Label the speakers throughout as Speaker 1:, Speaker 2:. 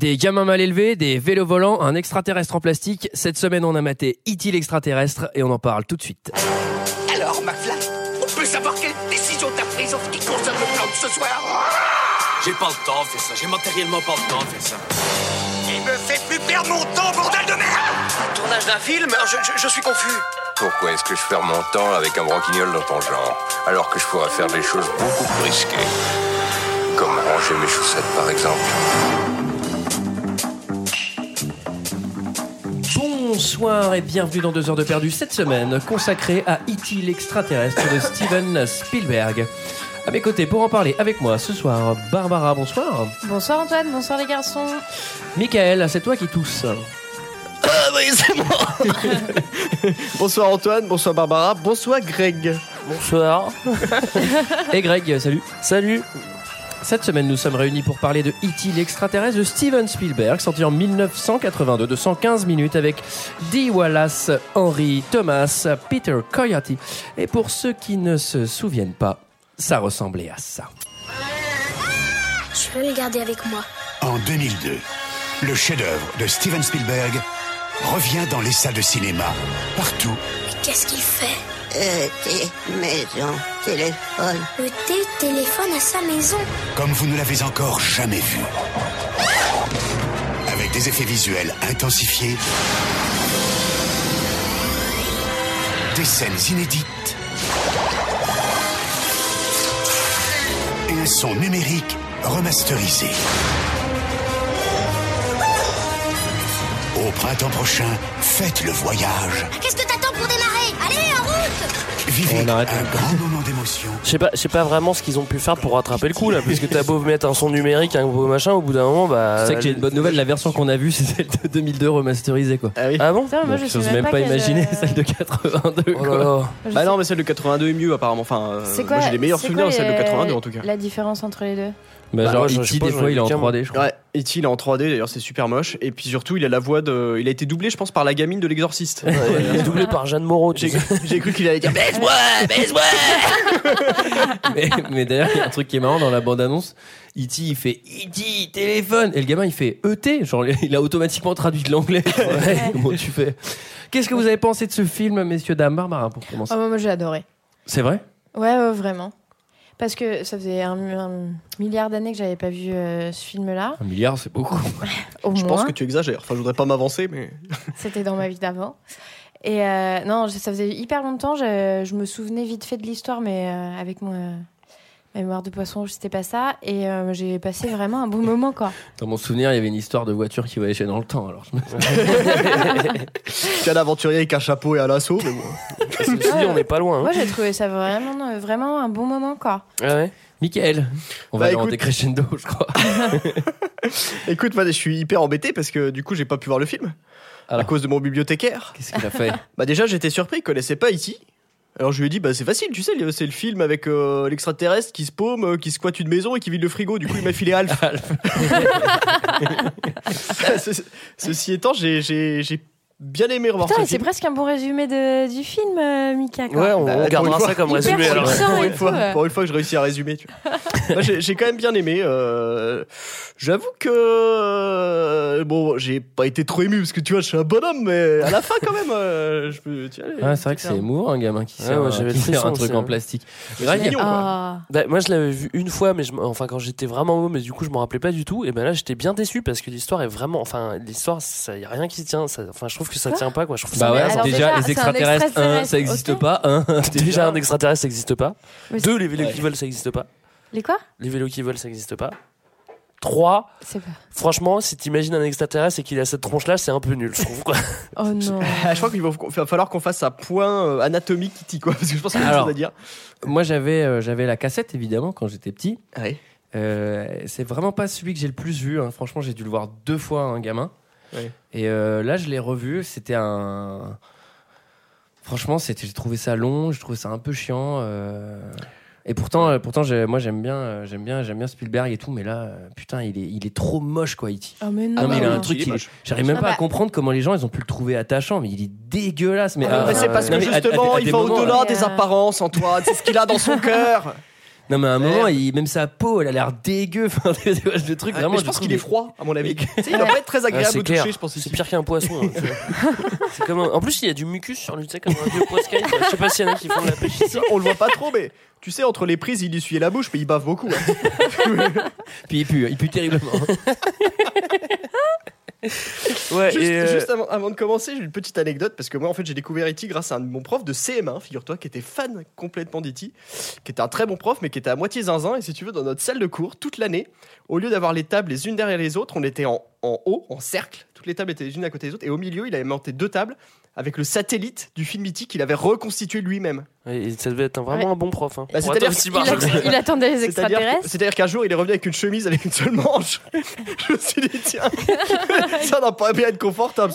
Speaker 1: Des gamins mal élevés, des vélos volants, un extraterrestre en plastique. Cette semaine, on a maté E.T. l'extraterrestre et on en parle tout de suite.
Speaker 2: Alors, McFly, on peut savoir quelle décision t'as prise en ce qui concerne le plan de ce soir?
Speaker 3: J'ai pas le temps de faire ça, j'ai matériellement pas le temps de faire ça.
Speaker 2: Il me fait plus perdre mon temps, bordel de merde
Speaker 3: Tournage d'un film? Je, je- je suis confus.
Speaker 4: Pourquoi est-ce que je perds mon temps avec un broquignol dans ton genre, alors que je pourrais faire des choses beaucoup plus risquées Comme ranger mes chaussettes, par exemple?
Speaker 1: Bonsoir et bienvenue dans 2 heures de perdu cette semaine consacrée à E.T. l'extraterrestre de Steven Spielberg. À mes côtés pour en parler avec moi ce soir, Barbara, bonsoir.
Speaker 5: Bonsoir Antoine, bonsoir les garçons.
Speaker 1: Michael, c'est toi qui tousse.
Speaker 6: Ah oui, c'est moi Bonsoir Antoine, bonsoir Barbara, bonsoir Greg.
Speaker 1: Bonsoir. Et Greg, salut. Salut. Cette semaine, nous sommes réunis pour parler de E.T. l'extraterrestre de Steven Spielberg, sorti en 1982 de 115 minutes avec Dee Wallace, Henry Thomas, Peter Coyote. Et pour ceux qui ne se souviennent pas, ça ressemblait à ça.
Speaker 7: Je veux le garder avec moi.
Speaker 8: En 2002, le chef-d'œuvre de Steven Spielberg revient dans les salles de cinéma, partout.
Speaker 7: Mais qu'est-ce qu'il fait?
Speaker 9: Euh, maison, téléphone.
Speaker 7: Le thé téléphone à sa maison.
Speaker 8: comme vous ne l'avez encore jamais vu. Avec des effets visuels intensifiés, des scènes inédites et un son numérique remasterisé. Au printemps prochain, faites le voyage.
Speaker 7: Qu'est-ce que t'attends pour démarrer? Allez, route
Speaker 8: Vivez
Speaker 1: On arrête.
Speaker 8: un grand moment d'émotion.
Speaker 6: Je sais pas, je sais pas vraiment ce qu'ils ont pu faire pour rattraper le coup là, parce que t'as beau mettre un son numérique, un beau machin, au bout d'un moment, bah.
Speaker 1: Sais que j'ai une bonne nouvelle, la version qu'on a vue, c'est celle de 2002 remasterisée quoi.
Speaker 6: Ah, ah bon
Speaker 5: Putain, moi je même,
Speaker 1: pas, imaginer
Speaker 5: euh,
Speaker 1: celle de 82
Speaker 6: Oh là
Speaker 1: quoi.
Speaker 6: là.
Speaker 10: Bah non, mais celle de 82 est mieux apparemment. Enfin, euh,
Speaker 5: C'est quoi
Speaker 10: moi j'ai les meilleurs
Speaker 5: c'est
Speaker 10: souvenirs de celle de
Speaker 5: euh,
Speaker 10: 82 en tout cas.
Speaker 5: La différence entre les deux?
Speaker 1: Bah,
Speaker 6: Bah,
Speaker 1: genre
Speaker 6: moi,
Speaker 1: E.T.
Speaker 6: pas,
Speaker 1: des fois il est en
Speaker 6: aucun,
Speaker 1: 3D je crois.
Speaker 10: Ouais, E.T. il est en 3D d'ailleurs, c'est super moche. Et puis surtout, il a la voix de. Il a été doublé, je pense, par la gamine de l'exorciste.
Speaker 6: Ouais, il est doublé par Jeanne Moreau, tu
Speaker 10: J'ai cru qu'il allait dire Baise-moi Baise-moi
Speaker 1: mais, mais d'ailleurs, il y a un truc qui est marrant dans la bande-annonce. E.T. il fait E.T. téléphone. Et le gamin il fait E.T. Genre il a automatiquement traduit de l'anglais. Ouais, Comment tu fais? Qu'est-ce que vous avez pensé de ce film, messieurs, dames? Barbara, pour commencer
Speaker 5: Oh, moi, moi, j'ai adoré.
Speaker 1: C'est vrai?
Speaker 5: Ouais, ouais, vraiment. Parce que ça faisait un, un milliard d'années que j'avais pas vu euh, ce film-là.
Speaker 1: Un milliard, c'est beaucoup.
Speaker 5: Au
Speaker 10: Je
Speaker 5: moins,
Speaker 10: pense que tu exagères. Enfin, je voudrais pas m'avancer, mais.
Speaker 5: c'était dans ma vie d'avant. Et euh, non, ça faisait hyper longtemps. Je, je me souvenais vite fait de l'histoire, mais euh, avec mon, mémoire de poisson rouge, c'était pas ça. Et euh, j'ai passé vraiment un bon moment, quoi.
Speaker 1: Dans mon souvenir, il y avait une histoire de voiture qui voyageait dans le temps. Alors
Speaker 10: un aventurier avec un chapeau et un lasso, mais bon.
Speaker 6: Ceci dit, on n'est pas loin. hein.
Speaker 5: Moi, j'ai trouvé ça vraiment, euh, vraiment un bon moment, quoi.
Speaker 6: Ah ouais
Speaker 1: Michael, on va
Speaker 10: Bah,
Speaker 1: aller en
Speaker 10: écoute-
Speaker 1: décrescendo, je crois.
Speaker 10: Écoute, moi je suis hyper embêté parce que du coup, j'ai pas pu voir le film. À
Speaker 1: Alors.
Speaker 10: cause de mon bibliothécaire.
Speaker 1: Qu'est-ce qu'il a fait?
Speaker 10: Bah déjà, j'étais surpris, il connaissait pas E.T. Alors je lui ai dit, bah c'est facile, tu sais, c'est le film avec euh, l'extraterrestre qui se paume, euh, qui squatte une maison et qui vide le frigo. Du coup, il m'a filé Alf. Ce- Ceci étant, j'ai bien aimé revoir
Speaker 5: Putain,
Speaker 10: ce
Speaker 5: c'est
Speaker 10: film.
Speaker 5: presque un bon résumé de, du film, euh, Mika. quoi.
Speaker 6: Ouais, on,
Speaker 10: Bah,
Speaker 6: on
Speaker 10: pour
Speaker 6: gardera
Speaker 10: une fois.
Speaker 6: ça comme
Speaker 5: Hyper
Speaker 6: résumé alors.
Speaker 5: puissant
Speaker 10: pour
Speaker 5: et
Speaker 10: une,
Speaker 5: tout,
Speaker 10: fois,
Speaker 5: ouais.
Speaker 10: pour une fois que je réussis à résumer. Tu vois. Moi, j'ai j'ai quand même bien aimé. euh, J'avoue que euh, bon, j'ai pas été trop ému parce que tu vois, je suis un bonhomme, mais à la fin quand même, euh, je peux. Tu vois,
Speaker 1: Ouais, c'est vrai que c'est émouvant, un gamin qui
Speaker 6: Ouais,
Speaker 1: sert,
Speaker 6: ouais,
Speaker 1: un-
Speaker 6: j'avais
Speaker 1: qui
Speaker 6: le
Speaker 1: sert un
Speaker 6: frisson
Speaker 1: truc en plastique.
Speaker 10: C'est
Speaker 1: Greg,
Speaker 10: mignon, quoi.
Speaker 5: Ah.
Speaker 6: Bah, moi, je l'avais vu une fois, mais je, m- enfin quand j'étais vraiment haut, mais du coup, je me rappelais pas du tout. Et ben là, j'étais bien déçu parce que l'histoire est vraiment, enfin, l'histoire, ça y a rien qui se tient. ça- Enfin, je trouve que ça tient pas, quoi. Je trouve
Speaker 1: Bah
Speaker 6: ça
Speaker 1: ouais,
Speaker 5: alors
Speaker 1: déjà,
Speaker 5: déjà,
Speaker 1: les
Speaker 5: un
Speaker 1: extraterrestres, un,
Speaker 5: extraterrestre,
Speaker 1: ça existe
Speaker 5: ok.
Speaker 1: pas. Un,
Speaker 6: Déjà, un extraterrestre, ça existe pas.
Speaker 5: Mais
Speaker 6: Deux, les vélos qui volent, ça existe pas.
Speaker 5: Les quoi?
Speaker 6: Les vélos qui volent, ça existe pas. Trois,
Speaker 5: C'est pas.
Speaker 6: franchement, si t'imagines un extraterrestre et qu'il a cette tronche-là, c'est un peu nul, je trouve. Quoi.
Speaker 5: Oh non.
Speaker 10: Je crois qu'il va, falloir qu'on fasse un point euh, anatomique Kitty, quoi, parce que je pense qu'il y a
Speaker 1: Alors.
Speaker 10: choses à dire.
Speaker 1: Moi, j'avais, euh, j'avais la cassette, évidemment, quand j'étais petit.
Speaker 10: Ouais.
Speaker 1: Euh, c'est vraiment pas celui que j'ai le plus vu. hein. Franchement, j'ai dû le voir deux fois, un gamin.
Speaker 10: Ouais.
Speaker 1: Et euh, là, je l'ai revu. C'était un. Franchement, c'était, j'ai trouvé ça long. Je trouvais ça un peu chiant. euh. Et pourtant, euh, pourtant, moi, j'aime bien, euh, j'aime bien, j'aime bien Spielberg et tout. Mais là, euh, putain, il est, il est trop moche, quoi, E.T.
Speaker 5: Oh mais non.
Speaker 1: Non, mais il a un truc.
Speaker 10: moche.
Speaker 1: J'arrive même
Speaker 5: Ah
Speaker 1: pas à
Speaker 5: bah.
Speaker 1: comprendre comment les gens ils ont pu le trouver attachant. Mais il est dégueulasse. Mais,
Speaker 5: Ah,
Speaker 10: c'est parce que
Speaker 1: mais à- à-
Speaker 10: justement,
Speaker 1: à
Speaker 10: il va au-delà
Speaker 5: Mais,
Speaker 10: des apparences, Antoine. C'est ce qu'il a dans son cœur.
Speaker 1: Non, mais à un moment, il, même sa peau, elle a l'air dégueu. Enfin, le truc,
Speaker 10: Ah,
Speaker 1: vraiment.
Speaker 10: mais je pense qu'il est froid, à mon avis. Il va pas être très agréable
Speaker 6: c'est
Speaker 10: au toucher, je pense.
Speaker 6: C'est pire qu'un poisson. hein. C'est comme En plus, il y a du mucus sur lui, tu sais, comme un vieux poiscaille. Je sais pas s'il y en a qui font de la pêche ici.
Speaker 10: On le voit pas trop, mais tu sais, entre les prises, il essuyait la bouche, mais il bave beaucoup. hein.
Speaker 1: Puis il pue, il pue terriblement.
Speaker 6: Ouais,
Speaker 10: Juste,
Speaker 6: et, euh,
Speaker 10: juste avant, avant de commencer, j'ai une petite anecdote parce que moi en fait j'ai découvert E.T. grâce à un de mon prof de CM1, figure-toi, qui était fan complètement d'E.T., qui était un très bon prof mais qui était à moitié zinzin. Et si tu veux, dans notre salle de cours, toute l'année, au lieu d'avoir les tables les unes derrière les autres, on était en, en haut, en cercle. Toutes les tables étaient les unes à côté des autres. Et au milieu, il avait monté deux tables avec le satellite du film E.T. qu'il avait reconstitué lui-même.
Speaker 6: Et ça devait être un- vraiment
Speaker 5: Ouais.
Speaker 6: un bon prof. Hein.
Speaker 10: Bah, c'est-à-dire qu'il
Speaker 5: Il, attendait les extraterrestres.
Speaker 10: c'est-à-dire qu'un jour, il est revenu avec une chemise avec une seule manche. Je me suis dit, tiens, ça n'a pas bien être confortable.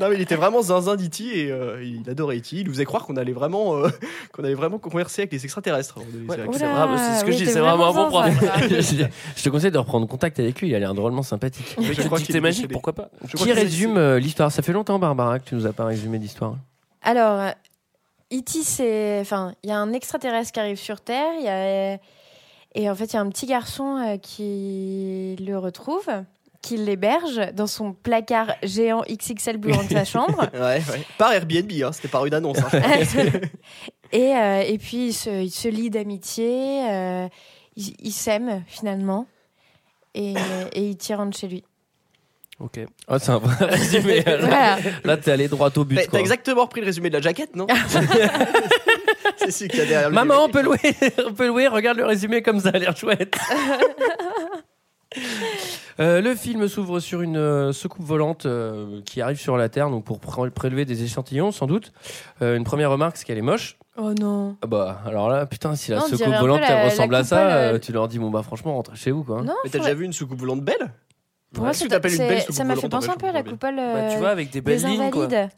Speaker 10: non, mais il était vraiment zinzin d'E.T. et euh, il adorait E.T. Il nous faisait croire qu'on allait vraiment, euh, qu'on allait vraiment converser avec les extraterrestres.
Speaker 6: Ouais, c'est ce que
Speaker 5: oui,
Speaker 6: je dis, c'est vraiment un bon prof.
Speaker 1: je, te conseille de reprendre contact avec lui, il a l'air drôlement sympathique.
Speaker 6: Avec
Speaker 10: Je crois qu'il est
Speaker 6: magique, pourquoi pas
Speaker 1: Qui résume euh, l'histoire? Ça fait longtemps, Barbara, que tu nous as pas résumé l'histoire.
Speaker 5: Alors, E.T., c'est. Enfin, il y a un extraterrestre qui arrive sur Terre, il y a... et en fait, il y a un petit garçon euh, qui le retrouve, qui l'héberge dans son placard géant XXL blanc de sa chambre.
Speaker 10: Ouais, ouais. Par Airbnb, hein, c'était par une annonce. hein.
Speaker 5: et, euh, et puis, il se, il se lie d'amitié, euh, il, il s'aime finalement, et, et il tire rentre chez lui.
Speaker 6: Ok.
Speaker 1: Oh, c'est un vrai résumé. Là, t'es allé droit au but.
Speaker 10: T'as exactement repris le résumé de la jaquette, non C'est celui qu'il y a derrière le
Speaker 1: Maman, on peut louer, on peut louer. Regarde le résumé comme ça, a l'air chouette. Euh, le film s'ouvre sur une euh, soucoupe volante euh, qui arrive sur la Terre, donc pour pr- prélever des échantillons, sans doute. Euh, une première remarque, c'est qu'elle est moche.
Speaker 5: Oh non.
Speaker 1: Ah bah, alors là, putain, si la
Speaker 5: Non, peu
Speaker 1: volante
Speaker 5: la-
Speaker 1: elle
Speaker 5: la
Speaker 1: ressemble à ça, tu leur dis bon bah franchement rentrez chez vous quoi.
Speaker 5: Non,
Speaker 10: Mais t'as
Speaker 5: faut-
Speaker 10: déjà vu une soucoupe volante belle?
Speaker 5: Pour moi, c'est- ça m'a fait penser un peu à la coupole
Speaker 6: Bah, tu vois, avec des
Speaker 5: des
Speaker 6: belles lignes, quoi.
Speaker 5: invalides.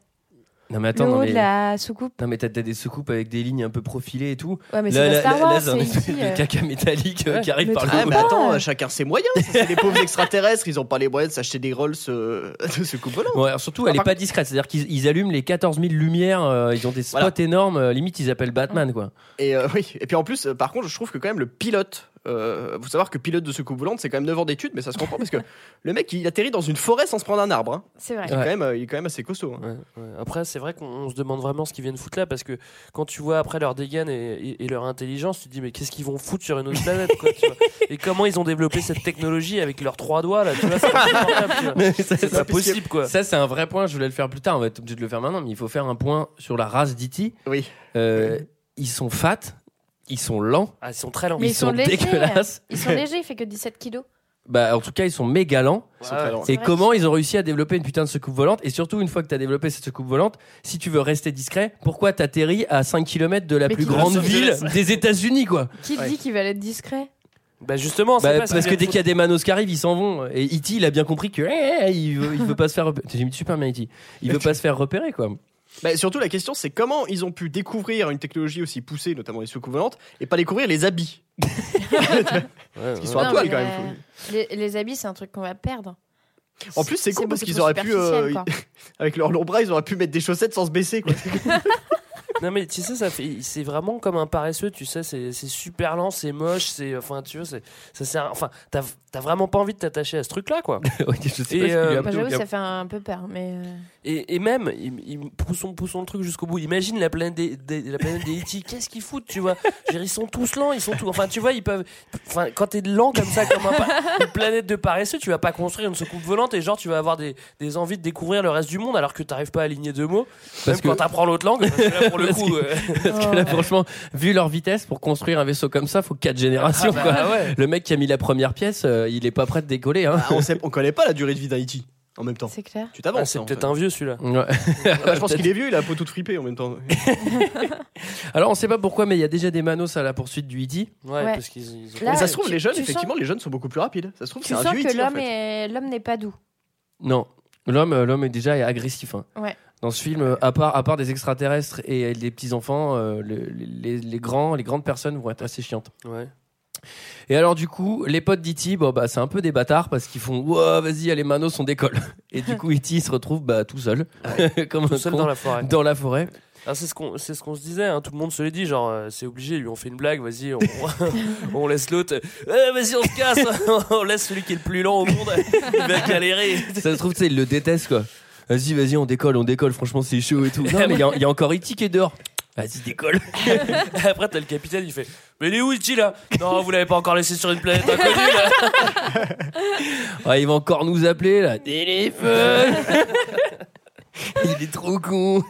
Speaker 1: Non mais attends, non mais,
Speaker 5: de la soucoupe.
Speaker 1: non mais t'as t'as des soucoupes avec des lignes un peu profilées et tout.
Speaker 5: Ouais, mais
Speaker 1: là,
Speaker 5: c'est
Speaker 1: là,
Speaker 5: Star
Speaker 1: là,
Speaker 5: Wars,
Speaker 1: là, c'est un
Speaker 5: c'est
Speaker 1: espèce
Speaker 5: ici,
Speaker 1: de caca métallique euh,
Speaker 6: Ouais.
Speaker 1: qui arrive
Speaker 5: Mais
Speaker 1: par le
Speaker 10: Ah, mais attends, euh, chacun ses moyens. C'est les pauvres extraterrestres, ils ont pas les moyens de s'acheter des Rolls euh, de soucoupe volante.
Speaker 1: Ouais, alors surtout,
Speaker 10: Ah,
Speaker 1: elle est
Speaker 10: par
Speaker 1: pas discrète. C'est-à-dire qu'ils ils allument les 14 000 lumières, euh, ils ont des spots
Speaker 10: Voilà.
Speaker 1: énormes, euh, limite ils appellent Batman, quoi.
Speaker 10: Et euh, oui, et puis en plus, euh, par contre, je trouve que quand même le pilote, euh, faut savoir que pilote de soucoupe volante, c'est quand même 9 ans d'études, mais ça se comprend parce que le mec, il atterrit dans une forêt sans se prendre un arbre. hein.
Speaker 5: C'est vrai.
Speaker 10: Il, est
Speaker 1: Ouais.
Speaker 10: quand même, euh, il est quand même assez costaud. hein.
Speaker 6: Ouais, ouais. Après, c'est vrai qu'on on se demande vraiment ce qu'ils viennent foutre là parce que quand tu vois après leur dégaine et, et- et leur intelligence, tu te dis mais qu'est-ce qu'ils vont foutre sur une autre planète quoi, tu vois Et comment ils ont développé cette technologie avec leurs trois doigts là, tu vois C'est pas possible quoi.
Speaker 1: ça, c'est un vrai point. Je voulais le faire plus tard. On va être obligé de le faire maintenant, mais il faut faire un point sur la race d'E.T.
Speaker 10: Oui.
Speaker 1: Euh, ils sont fat, ils sont lents,
Speaker 6: Ah, ils sont très lents.
Speaker 5: Mais
Speaker 1: ils,
Speaker 5: ils sont
Speaker 1: sont,
Speaker 5: légers.
Speaker 1: dégueulasses.
Speaker 5: Ils sont légers, il fait que 17 kilos.
Speaker 1: Bah, en tout cas, ils sont méga lents. Et comment ils ont réussi à développer une putain de soucoupe volante? Et surtout, une fois que tu as développé cette soucoupe volante, si tu veux rester discret, pourquoi t'atterris à 5 km de la
Speaker 5: Mais
Speaker 1: plus grande ville des États-Unis, quoi?
Speaker 5: Qui te
Speaker 10: Ouais.
Speaker 5: dit qu'il va être discret?
Speaker 6: Bah justement, c'est
Speaker 1: Bah,
Speaker 6: pas ce
Speaker 1: parce
Speaker 6: qu'ils
Speaker 1: que dès qu'il y a des manos qui arrivent, ils s'en vont. Et E.T., il a bien compris que eh, il, veut, il veut pas se faire repérer. J'ai mis super bien E.T. Il veut pas se faire repérer, quoi.
Speaker 10: Bah, surtout, la question, c'est comment ils ont pu découvrir une technologie aussi poussée, notamment les soucoupes volantes, et pas découvrir les habits. Parce qu'ils sont à
Speaker 5: Non,
Speaker 10: poil
Speaker 5: mais,
Speaker 10: quand même.
Speaker 5: euh, Les, les habits, c'est un truc qu'on va perdre.
Speaker 10: En plus, c'est cool parce qu'ils
Speaker 5: trop
Speaker 10: auraient pu, euh,
Speaker 5: quoi.
Speaker 10: avec leurs longs bras, ils auraient pu mettre des chaussettes sans se baisser. Quoi.
Speaker 6: Non mais tu sais ça fait c'est vraiment comme un paresseux tu sais c'est c'est super lent c'est moche c'est enfin tu vois c'est ça sert enfin t'as t'as vraiment pas envie de t'attacher à ce truc là quoi
Speaker 1: Ouais, je sais pas
Speaker 6: Et, euh,
Speaker 5: j'avoue, ça fait un peu peur. Mais euh,
Speaker 6: et, et même il- il- poussons poussons le truc jusqu'au bout imagine la planète des, des- la planète des E.T. qu'est-ce qu'ils foutent tu vois? Dire, ils sont tous lents ils sont tous enfin tu vois ils peuvent enfin quand t'es lent comme ça comme un pa- une planète de paresseux tu vas pas construire une soucoupe volante et genre tu vas avoir des, des envies de découvrir le reste du monde alors que t'arrives pas à aligner deux mots
Speaker 1: Parce
Speaker 6: parce
Speaker 1: que-
Speaker 6: que quand t'apprends l'autre langue parce que là, pour le
Speaker 1: Parce
Speaker 6: coup
Speaker 1: que- Parce que là, franchement, vu leur vitesse, pour construire un vaisseau comme ça, faut 4 générations,
Speaker 6: ah,
Speaker 1: quoi.
Speaker 6: bah, ouais.
Speaker 1: Le mec qui a mis la première pièce, euh, il est pas prêt de décoller, hein.
Speaker 10: Ah, on, sait, on connaît pas la durée de vie d'un E.T. en même temps.
Speaker 5: c'est clair.
Speaker 10: Tu
Speaker 6: Ah,
Speaker 10: t'avances.
Speaker 6: c'est
Speaker 10: hein, en
Speaker 6: peut-être un vieux celui-là
Speaker 1: Ouais.
Speaker 10: Ah, je pense qu'il est vieux, il a la peau toute fripée en même temps.
Speaker 1: Alors, on sait pas pourquoi, mais il y a déjà des manos à la poursuite du E.T.
Speaker 6: Ouais,
Speaker 5: Ouais.
Speaker 6: parce qu'ils ils ont
Speaker 5: Là,
Speaker 10: Mais ça se trouve,
Speaker 5: tu-
Speaker 10: les jeunes, effectivement,
Speaker 5: sens-
Speaker 10: les jeunes sont beaucoup plus rapides. Ça se trouve,
Speaker 5: Tu
Speaker 10: c'est un
Speaker 5: sens
Speaker 10: vieux
Speaker 5: que
Speaker 10: en fait.
Speaker 5: est... l'homme n'est pas doux.
Speaker 1: Non. L'homme, euh, l'homme est déjà agressif. hein.
Speaker 5: Ouais.
Speaker 1: Dans ce film, euh, à part, à part des extraterrestres et des petits enfants, euh, le- les, les grands, les grandes personnes vont être assez chiantes.
Speaker 6: Ouais.
Speaker 1: Et alors du coup, les potes d'E.T., bon, bah, c'est un peu des bâtards parce qu'ils font Ouah, vas-y, allez, Manos, on décolle. Et du coup, E.T. se retrouve bah, tout seul, comme
Speaker 6: Tout
Speaker 1: un
Speaker 6: seul
Speaker 1: con,
Speaker 6: dans la forêt.
Speaker 1: dans la forêt.
Speaker 6: Ah, c'est ce qu'on c'est ce qu'on se disait, hein, tout le monde se l'est dit, genre euh, c'est obligé, lui on fait une blague, vas-y, on, on laisse l'autre, Eh, vas-y on se casse, on laisse celui qui est le plus lent au monde, il va galérer.
Speaker 1: Ça se trouve, tu sais, il le déteste quoi. Vas-y, vas-y, on décolle, on décolle, franchement, c'est chaud et tout. Non, mais il y, a- il y a encore E.T. qui est dehors. Vas-y, décolle.
Speaker 6: Après t'as le capitaine, il fait, mais il est où Ichi là? Non, vous l'avez pas encore laissé sur une planète inconnue là
Speaker 1: Ouais, il va encore nous appeler là. Téléphone Il est trop con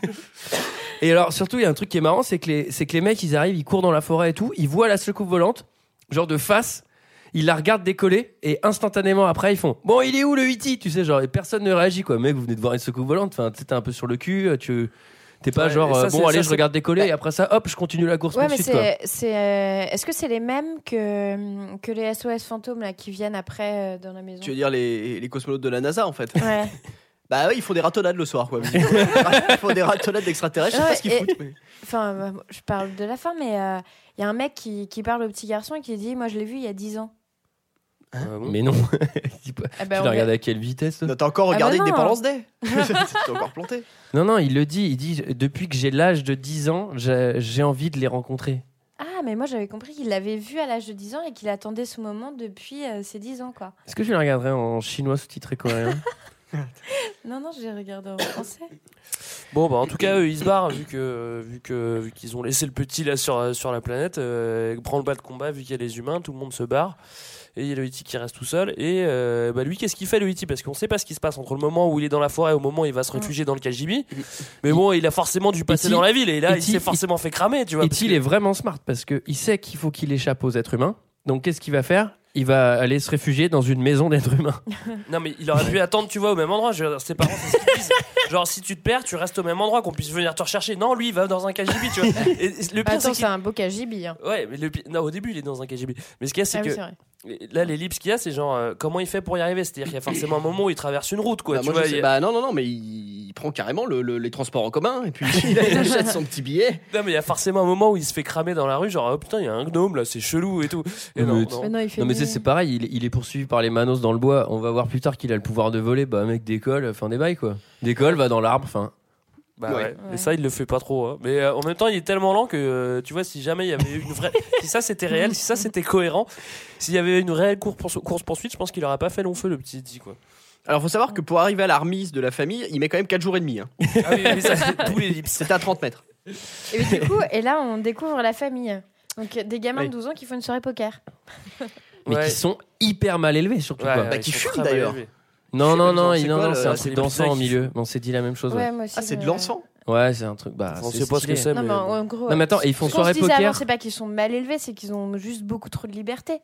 Speaker 1: Et alors, surtout, il y a un truc qui est marrant, c'est que, les, c'est que les mecs, ils arrivent, ils courent dans la forêt et tout, ils voient la secoupe volante, genre de face, ils la regardent décoller, et instantanément après, ils font Bon, il est où le E.T. Tu sais, genre, et personne ne réagit, quoi. Mec, vous venez de voir une secoupe volante, enfin, t'es un peu sur le cul, tu. T'es pas
Speaker 6: Ouais,
Speaker 1: genre,
Speaker 6: ça,
Speaker 1: euh, bon, allez,
Speaker 6: ça,
Speaker 1: je regarde décoller, et après ça, hop, je continue la course
Speaker 5: Ouais, mais c'est, euh, est-ce que c'est les mêmes que, que les SOS fantômes là, qui viennent après euh, dans la maison?
Speaker 10: Tu veux dire les, les cosmonautes de la NASA en fait?
Speaker 5: Ouais.
Speaker 10: Bah oui, ils font des ratonnades le soir quoi. ils font des ratonnades d'extraterrestres, je sais pas ce qu'ils foutent. mais-
Speaker 5: Enfin, euh, je parle de la fin, mais il y a un mec qui, qui parle au petit garçon et qui dit Moi, je l'ai vu il y a 10 ans.
Speaker 1: Mais non. Dis pas-
Speaker 5: Ah bah,
Speaker 1: tu l'as
Speaker 5: est-
Speaker 1: regardé à quelle vitesse
Speaker 10: T'as encore
Speaker 5: Ah
Speaker 10: regardé
Speaker 5: bah non.
Speaker 10: Independence Day T'es encore planté.
Speaker 1: Non, non, il le dit. Il dit Depuis que j'ai l'âge de 10 ans, j'ai envie de les rencontrer.
Speaker 5: Ah, mais moi, j'avais compris qu'il l'avait vu à l'âge de 10 ans et qu'il attendait ce moment depuis euh, ses 10 ans, quoi.
Speaker 1: Est-ce que je le regarderai en chinois sous-titré coréen?
Speaker 5: Non, non, j'ai regardé en français.
Speaker 6: Bon, bah en tout cas, eux, ils se barrent vu que vu que vu qu'ils ont laissé le petit là sur sur la planète, euh, prend le bas de combat vu qu'il y a les humains, tout le monde se barre. Et il y a le E.T. qui reste tout seul. Et euh, bah lui, qu'est-ce qu'il fait le E.T. Parce qu'on sait pas ce qui se passe entre le moment où il est dans la forêt et au moment où il va se réfugier dans le KGB. Mais bon, il a forcément dû passer dans la ville et là, il s'est forcément fait cramer, tu vois.
Speaker 1: Et il
Speaker 6: que-
Speaker 1: est vraiment smart? Parce qu'il sait qu'il faut qu'il échappe aux êtres humains. Donc qu'est-ce qu'il va faire? Il va aller se réfugier dans une maison d'êtres humains.
Speaker 6: Non, mais il aurait pu attendre, tu vois, au même endroit. Je veux dire, ses parents, c'est ce qu'ils disent. Genre, si tu te perds, tu restes au même endroit, qu'on puisse venir te rechercher. Non, lui, il va dans un KGB, tu vois. Et, le pire,
Speaker 5: Attends,
Speaker 6: c'est
Speaker 5: un beau KGB. Hein.
Speaker 6: Ouais, mais le pire- non, au début, il est dans un KGB. Mais ce qu'il y a, c'est
Speaker 5: Ah oui,
Speaker 6: que
Speaker 5: c'est vrai.
Speaker 6: Là, l'ellipse qu'il y a, c'est genre euh, comment il fait pour y arriver? C'est-à-dire qu'il y a forcément un moment où il traverse une route, quoi.
Speaker 10: Bah,
Speaker 6: tu
Speaker 10: moi,
Speaker 6: vois, il
Speaker 10: bah non, non, non, mais il, il prend carrément le- le- les transports en commun et puis il, achète son petit billet.
Speaker 6: Non, mais il y a forcément un moment où il se fait cramer dans la rue, genre oh putain, il y a un gnome là, c'est chelou et tout. Et non,
Speaker 1: Mais-
Speaker 6: non.
Speaker 5: Mais non, il fait
Speaker 1: Non mais c'est c'est pareil, il, il est poursuivi par les manos dans le bois. On va voir plus tard qu'il a le pouvoir de voler. Bah mec décolle, fin des bails quoi. Décolle, va dans l'arbre, fin.
Speaker 6: Bah ouais.
Speaker 10: Ouais.
Speaker 6: Mais ça, il le fait pas trop. hein. Mais euh, en même temps, il est tellement lent que euh, tu vois, si jamais il y avait une vraie. si ça c'était réel, si ça c'était cohérent, s'il y avait une réelle course course poursuite, je pense qu'il aurait pas fait long feu le petit dit quoi.
Speaker 10: Alors faut savoir que pour arriver à la remise de la famille, il met quand même 4 jours et demi. hein.
Speaker 6: Ah oui, mais ça.
Speaker 10: C'était à 30 mètres.
Speaker 5: Et du coup, et là, on découvre la famille. Donc, des gamins
Speaker 10: Oui.
Speaker 5: de 12 ans qui font une soirée poker.
Speaker 1: Mais
Speaker 6: Ouais.
Speaker 1: qui sont hyper mal élevés surtout
Speaker 6: Ouais,
Speaker 1: quoi.
Speaker 6: ouais,
Speaker 10: Bah, qui fument, d'ailleurs.
Speaker 1: Non non non,
Speaker 10: C'est
Speaker 1: il- non, non c'est un truc dansant au milieu. On s'est dit la même chose.
Speaker 5: Ouais,
Speaker 1: Ouais,
Speaker 5: moi aussi.
Speaker 10: Ah, c'est de
Speaker 5: mais-
Speaker 10: l'encens
Speaker 1: Ouais, c'est un truc. Bah,
Speaker 6: On
Speaker 1: c'est
Speaker 6: sait pas ce que
Speaker 1: stylé.
Speaker 6: c'est,
Speaker 5: Non,
Speaker 6: mais.
Speaker 5: mais en, en gros.
Speaker 1: Non mais attends, ils font
Speaker 5: ce qu'on se
Speaker 1: soirée
Speaker 5: disait avant,
Speaker 1: poker.
Speaker 5: c'est pas qu'ils sont mal élevés, c'est qu'ils ont juste beaucoup trop de liberté.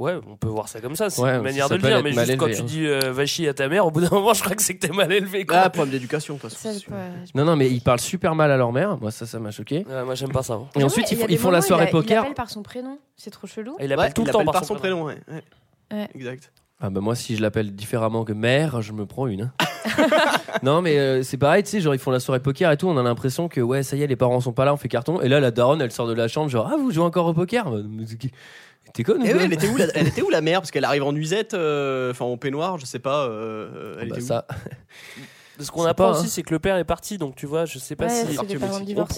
Speaker 6: Ouais, on peut voir ça comme ça, c'est
Speaker 1: Ouais,
Speaker 6: une manière
Speaker 1: ça
Speaker 6: de le
Speaker 1: peut
Speaker 6: dire,
Speaker 1: être
Speaker 6: mais
Speaker 1: mal
Speaker 6: juste quand
Speaker 1: élevé,
Speaker 6: tu
Speaker 1: hein.
Speaker 6: dis euh, va chier à ta mère, au bout d'un moment, je crois que c'est que t'es mal élevé. Quoi.
Speaker 10: Ah, problème d'éducation, de toute façon.
Speaker 5: Ça,
Speaker 10: c'est
Speaker 5: je-
Speaker 10: sûr.
Speaker 5: ouais, je-
Speaker 1: Non non, mais ils parlent super mal à leur mère. Moi ça, ça m'a choqué.
Speaker 6: Ouais, moi, j'aime pas ça.
Speaker 1: Et ensuite
Speaker 5: Ouais,
Speaker 1: ils font,
Speaker 5: des
Speaker 1: ils font la soirée poker.
Speaker 5: Il appelle par son prénom. C'est trop chelou.
Speaker 6: Et il appelle tout
Speaker 10: il
Speaker 6: le temps par son prénom.
Speaker 10: ouais. ouais.
Speaker 5: Ouais.
Speaker 10: Exact.
Speaker 1: Ah bah moi si je l'appelle différemment que mère, je me prends une. hein. non mais euh, c'est pareil, tu sais, genre ils font la soirée poker et tout, on a l'impression que ouais ça y est, les parents sont pas là, on fait carton. Et là la daronne elle sort de la chambre genre ah vous jouez encore au poker? Bah, T'es conne ou quoi
Speaker 10: oui, elle était où la, elle était où la mère? Parce qu'elle arrive en nuisette, euh, enfin en peignoir, je sais pas. euh, elle
Speaker 1: Bah,
Speaker 10: était où?
Speaker 1: ça.
Speaker 6: Ce qu'on apprend
Speaker 1: pas,
Speaker 6: aussi,
Speaker 1: hein.
Speaker 6: c'est que le père est parti, donc tu vois, je sais pas
Speaker 5: Ouais,
Speaker 6: si.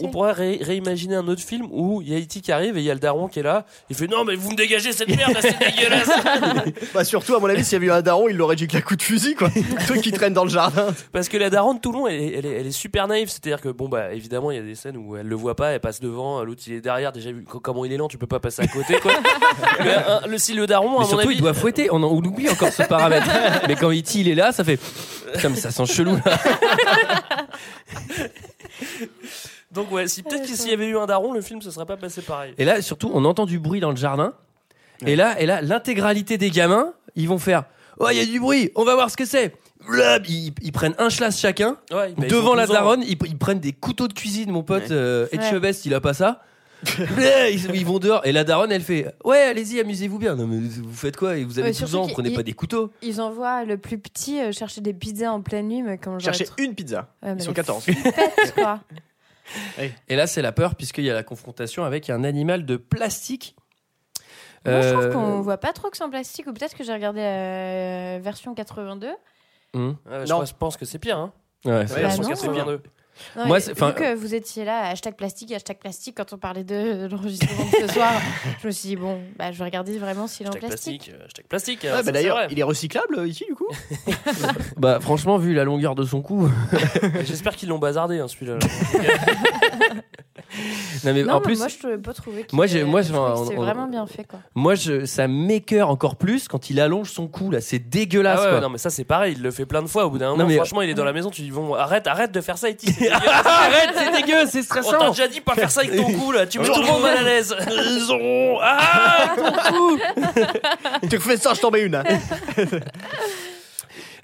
Speaker 6: On, pourrait ré- réimaginer un autre film où il y a E.T. qui arrive et il y a le daron qui est là. Il fait Non, mais vous me dégagez cette merde là, c'est dégueulasse
Speaker 10: Bah surtout à mon avis, s'il y avait eu un daron, il l'aurait dit que la coup de fusil quoi. Le truc qui traîne dans le jardin.
Speaker 6: Parce que la daronne, tout le long, elle est, elle est, elle est super naïve. C'est-à-dire que, bon, bah, évidemment, il y a des scènes où elle le voit pas, elle passe devant, l'autre il est derrière. Déjà, vu co- comment il est lent, tu peux pas passer à côté, quoi. Mais, un- le, si le daron,
Speaker 1: Mais
Speaker 6: à mon
Speaker 1: surtout
Speaker 6: avis.
Speaker 1: il doit fouetter, on, en- on oublie encore ce paramètre. mais quand E.T. il est là, ça fait putain mais ça sent chelou là.
Speaker 6: Donc, ouais, si peut-être que s'il y avait eu un daron, le film se serait pas passé pareil.
Speaker 1: Et là surtout on entend du bruit dans le jardin. Et là et là l'intégralité des gamins, ils vont faire Oh, il y a du bruit, on va voir ce que c'est. Blab, Ils, ils prennent un schlass chacun.
Speaker 6: Ouais, bah, ils
Speaker 1: Devant la
Speaker 6: 12 ans.
Speaker 1: daronne, ils, ils prennent des couteaux de cuisine, mon pote
Speaker 10: Ouais.
Speaker 1: euh. Etchebest, il a pas ça. Ouais, ils, ils vont dehors et la daronne elle fait Ouais, allez-y, amusez-vous bien. Non, mais vous faites quoi? Vous avez
Speaker 5: Ouais,
Speaker 1: 12
Speaker 5: surtout
Speaker 1: ans,
Speaker 5: qu'il-
Speaker 1: prenez pas des couteaux.
Speaker 5: Ils envoient le plus petit euh, chercher des pizzas en pleine nuit, mais genre.
Speaker 10: Cherchez une pizza.
Speaker 5: Ouais, mais
Speaker 10: Ils sont
Speaker 5: les
Speaker 10: 14.
Speaker 5: flipettes, quoi.
Speaker 1: Et là, c'est la peur puisqu'il y a la confrontation avec un animal de plastique.
Speaker 5: Moi, je trouve
Speaker 1: Euh,
Speaker 5: qu'on voit pas trop que c'est en plastique, ou peut-être que j'ai regardé la version 82.
Speaker 1: hum.
Speaker 6: Ouais, je
Speaker 10: Non.
Speaker 6: pense- pense que c'est pire. Hein.
Speaker 1: Ouais, c'est-
Speaker 10: Ouais,
Speaker 5: Bah
Speaker 10: je pense
Speaker 5: non.
Speaker 10: que c'est bien.
Speaker 6: 82.
Speaker 5: Non,
Speaker 1: Moi,
Speaker 5: vu
Speaker 1: enfin,
Speaker 5: que vous étiez là, hashtag plastique, hashtag plastique, quand on parlait de, de l'enregistrement de ce soir, je me suis dit, bon, bah, je vais regarder vraiment s'il est en
Speaker 6: Hashtag
Speaker 5: plastique.
Speaker 6: plastique. euh, Hashtag plastique.
Speaker 10: Ouais,
Speaker 6: hein,
Speaker 10: bah D'ailleurs, il est recyclable euh, ici du coup
Speaker 1: Bah, franchement, vu la longueur de son cou.
Speaker 6: J'espère qu'ils l'ont bazardé, hein, celui-là.
Speaker 1: non, mais
Speaker 5: Non,
Speaker 1: en
Speaker 5: mais
Speaker 1: plus,
Speaker 5: moi, je ne pas trouvé
Speaker 1: Moi, j'ai- moi,
Speaker 5: c'est vraiment bien fait, quoi.
Speaker 1: moi, je, ça m'écœure encore plus quand il allonge son cou, là. C'est
Speaker 6: Ah
Speaker 1: dégueulasse,
Speaker 6: ouais,
Speaker 1: quoi.
Speaker 6: non mais ça c'est pareil, il le fait plein de fois. Au bout d'un
Speaker 1: Non,
Speaker 6: moment,
Speaker 1: mais-
Speaker 6: franchement, il est dans la maison, tu dis bon, arrête, arrête de faire ça, Eti. dégueulasse.
Speaker 1: Arrête, c'est dégueu, c'est
Speaker 6: On t'a
Speaker 1: stressant.
Speaker 6: déjà dit pas faire ça avec ton cou là, tu mets tout le monde mal à l'aise. Ils ont- Ah
Speaker 10: Tu fais ça, je t'en mets une. hein.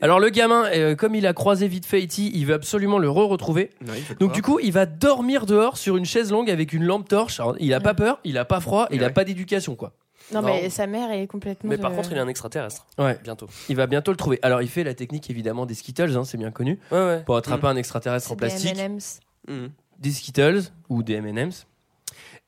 Speaker 1: Alors, le gamin, euh, comme il a croisé vite fait E.T., il veut absolument le re-retrouver. Donc, du coup, il va dormir dehors sur une chaise longue avec une lampe torche. Alors, il a pas peur, il a pas froid, il a
Speaker 10: Ouais.
Speaker 1: pas d'éducation, quoi.
Speaker 5: Non,
Speaker 6: Non.
Speaker 5: mais sa mère est complètement.
Speaker 6: Mais par
Speaker 5: de-
Speaker 6: contre, il est un extraterrestre.
Speaker 1: Ouais.
Speaker 6: Bientôt.
Speaker 1: Il va bientôt le trouver. Alors, il fait la technique, évidemment, des Skittles, hein, c'est bien connu.
Speaker 6: Ouais, ouais.
Speaker 1: Pour attraper un extraterrestre en
Speaker 5: des
Speaker 1: plastique.
Speaker 5: M&M's.
Speaker 10: Mhm.
Speaker 1: des Skittles ou des M&M's.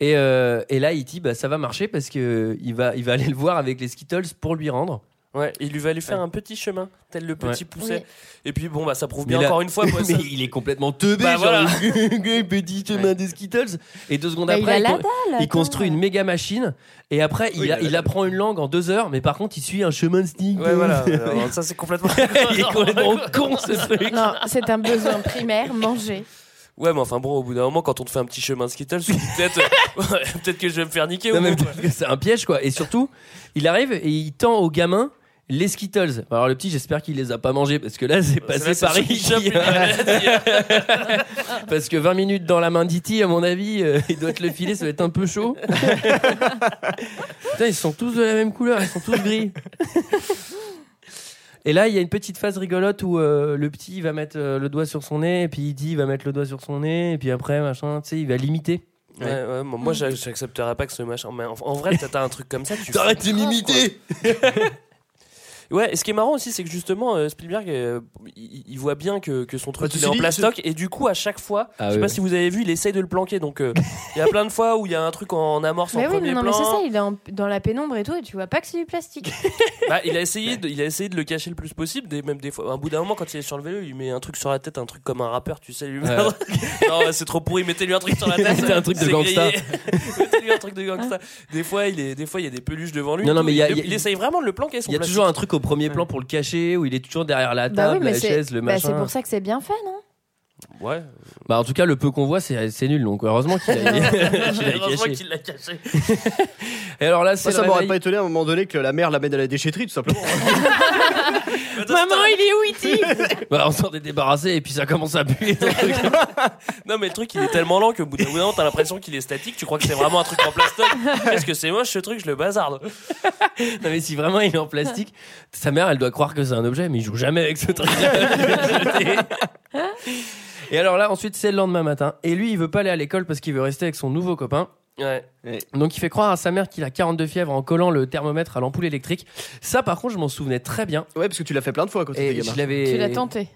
Speaker 1: Et, euh, et là, E.T., bah, ça va marcher parce que il va, il va aller le voir avec les Skittles pour lui rendre.
Speaker 6: Ouais, il lui va lui faire un petit chemin, tel le petit
Speaker 1: Ouais.
Speaker 6: pousset.
Speaker 5: Oui.
Speaker 6: Et puis bon, bah ça prouve
Speaker 1: Mais
Speaker 6: bien
Speaker 1: là-
Speaker 6: encore une fois.
Speaker 1: mais il est complètement teubé,
Speaker 6: Bah,
Speaker 1: genre,
Speaker 6: voilà.
Speaker 1: petit chemin des Skittles. Et deux secondes
Speaker 5: Bah,
Speaker 1: après,
Speaker 5: a
Speaker 1: il,
Speaker 5: la
Speaker 1: con-
Speaker 5: dalle.
Speaker 1: il
Speaker 5: attends.
Speaker 1: construit une méga machine. Et après, il,
Speaker 10: Oui, il
Speaker 1: a-
Speaker 10: a la
Speaker 1: il
Speaker 10: dalle.
Speaker 1: apprend une langue en deux heures. Mais par contre, il suit un chemin de stick.
Speaker 6: Ouais, voilà. Alors, ça c'est complètement.
Speaker 1: il est complètement con, ce truc.
Speaker 5: Non, c'est un besoin primaire, manger.
Speaker 6: Ouais, mais enfin bon, au bout d'un moment, quand on te fait un petit chemin de Skittles, peut-être, que je vais me faire niquer.
Speaker 1: Non, mais que c'est un piège, quoi. Et surtout, il arrive et il tend au gamin les Skittles. Alors, le petit, j'espère qu'il les a pas mangés parce que là, c'est passé
Speaker 6: C'est là,
Speaker 1: par
Speaker 6: c'est
Speaker 1: E.T.
Speaker 6: sûr qu'il chope une maladie.
Speaker 1: Parce que 20 minutes dans la main d'E.T., à mon avis, euh, il doit te le filer, ça va être un peu chaud. Putain, ils sont tous de la même couleur, ils sont tous gris. Et là, il y a une petite phase rigolote où euh, le petit il va mettre euh, le doigt sur son nez, et puis E.T. il va mettre le doigt sur son nez, et puis après, machin, tu sais, il va l'imiter.
Speaker 6: Ouais, ouais, moi, moi, j'a- j'accepterais pas que ce machin. Mais en, en vrai, t'as t'as un truc comme ça, tu.
Speaker 1: T'arrêtes de m'imiter.
Speaker 6: Ouais, et ce qui est marrant aussi, c'est que justement, euh, Spielberg, euh, il, il voit bien que, que son truc
Speaker 10: Bah,
Speaker 6: il est en
Speaker 10: dit,
Speaker 6: plastoc, et du coup, à chaque fois,
Speaker 1: Ah
Speaker 6: je sais
Speaker 1: ouais.
Speaker 6: pas si vous avez vu, il essaye de le planquer. Donc, euh, il y a plein de fois où il y a un truc en amorce en
Speaker 5: Mais oui,
Speaker 6: premier
Speaker 5: non,
Speaker 6: plan.
Speaker 5: mais c'est ça, il est en- dans la pénombre et tout, et tu vois pas que c'est du plastique.
Speaker 6: Bah, il a essayé de, il a essayé de le cacher le plus possible des, même des fois un bout d'un moment quand il est sur le vélo il met un truc sur la tête un truc comme un rappeur tu sais lui
Speaker 1: Ouais.
Speaker 6: non c'est trop pourri mettez-lui un truc sur la tête
Speaker 1: Mettez un truc de
Speaker 6: c'est
Speaker 1: gangsta.
Speaker 6: grillé. mettez-lui un truc de gangsta des fois il est des fois il y a des peluches devant lui
Speaker 1: Non, non,
Speaker 6: tout.
Speaker 1: mais il y a-
Speaker 6: il,
Speaker 1: il y a-
Speaker 6: il essaye vraiment de le planquer son
Speaker 1: Il y a
Speaker 6: plastique.
Speaker 1: toujours un truc au premier plan pour le cacher, où il est toujours derrière la
Speaker 5: bah oui,
Speaker 1: table,
Speaker 5: mais
Speaker 1: la chaise, le
Speaker 5: bah,
Speaker 1: machin.
Speaker 5: c'est pour ça que c'est bien fait, non?
Speaker 6: Ouais
Speaker 1: Bah, en tout cas, le peu qu'on voit, c'est c'est nul, donc heureusement qu'il a, qu'il a
Speaker 6: heureusement
Speaker 1: caché.
Speaker 6: qu'il l'a caché
Speaker 1: Et alors là, c'est
Speaker 10: Moi, ça
Speaker 1: le
Speaker 10: m'aurait
Speaker 1: réveil.
Speaker 10: pas étonné à un moment donné que la mère l'amène à la déchetterie, tout simplement.
Speaker 5: Maman, il est où, E.T.
Speaker 1: Bah, on s'en est débarrassé et puis ça commence à puer.
Speaker 6: non mais le truc il est tellement lent que au bout d'un moment t'as l'impression qu'il est statique tu crois que c'est vraiment un truc en plastoc qu'est-ce que c'est moche ce truc je le bazarde
Speaker 1: non, mais si vraiment il est en plastique, sa mère, elle doit croire que c'est un objet, mais il joue jamais avec ce truc Et alors là, ensuite, c'est le lendemain matin. Et lui, il veut pas aller à l'école parce qu'il veut rester avec son nouveau copain.
Speaker 6: ouais
Speaker 1: Donc il fait croire à sa mère qu'il a 42 fièvres en collant le thermomètre à l'ampoule électrique. Ça, par contre, je m'en souvenais très bien.
Speaker 10: Ouais, parce que tu l'as fait plein de fois quand t'étais
Speaker 1: Et
Speaker 10: gamin.
Speaker 1: je l'avais.
Speaker 5: Tu l'as tenté.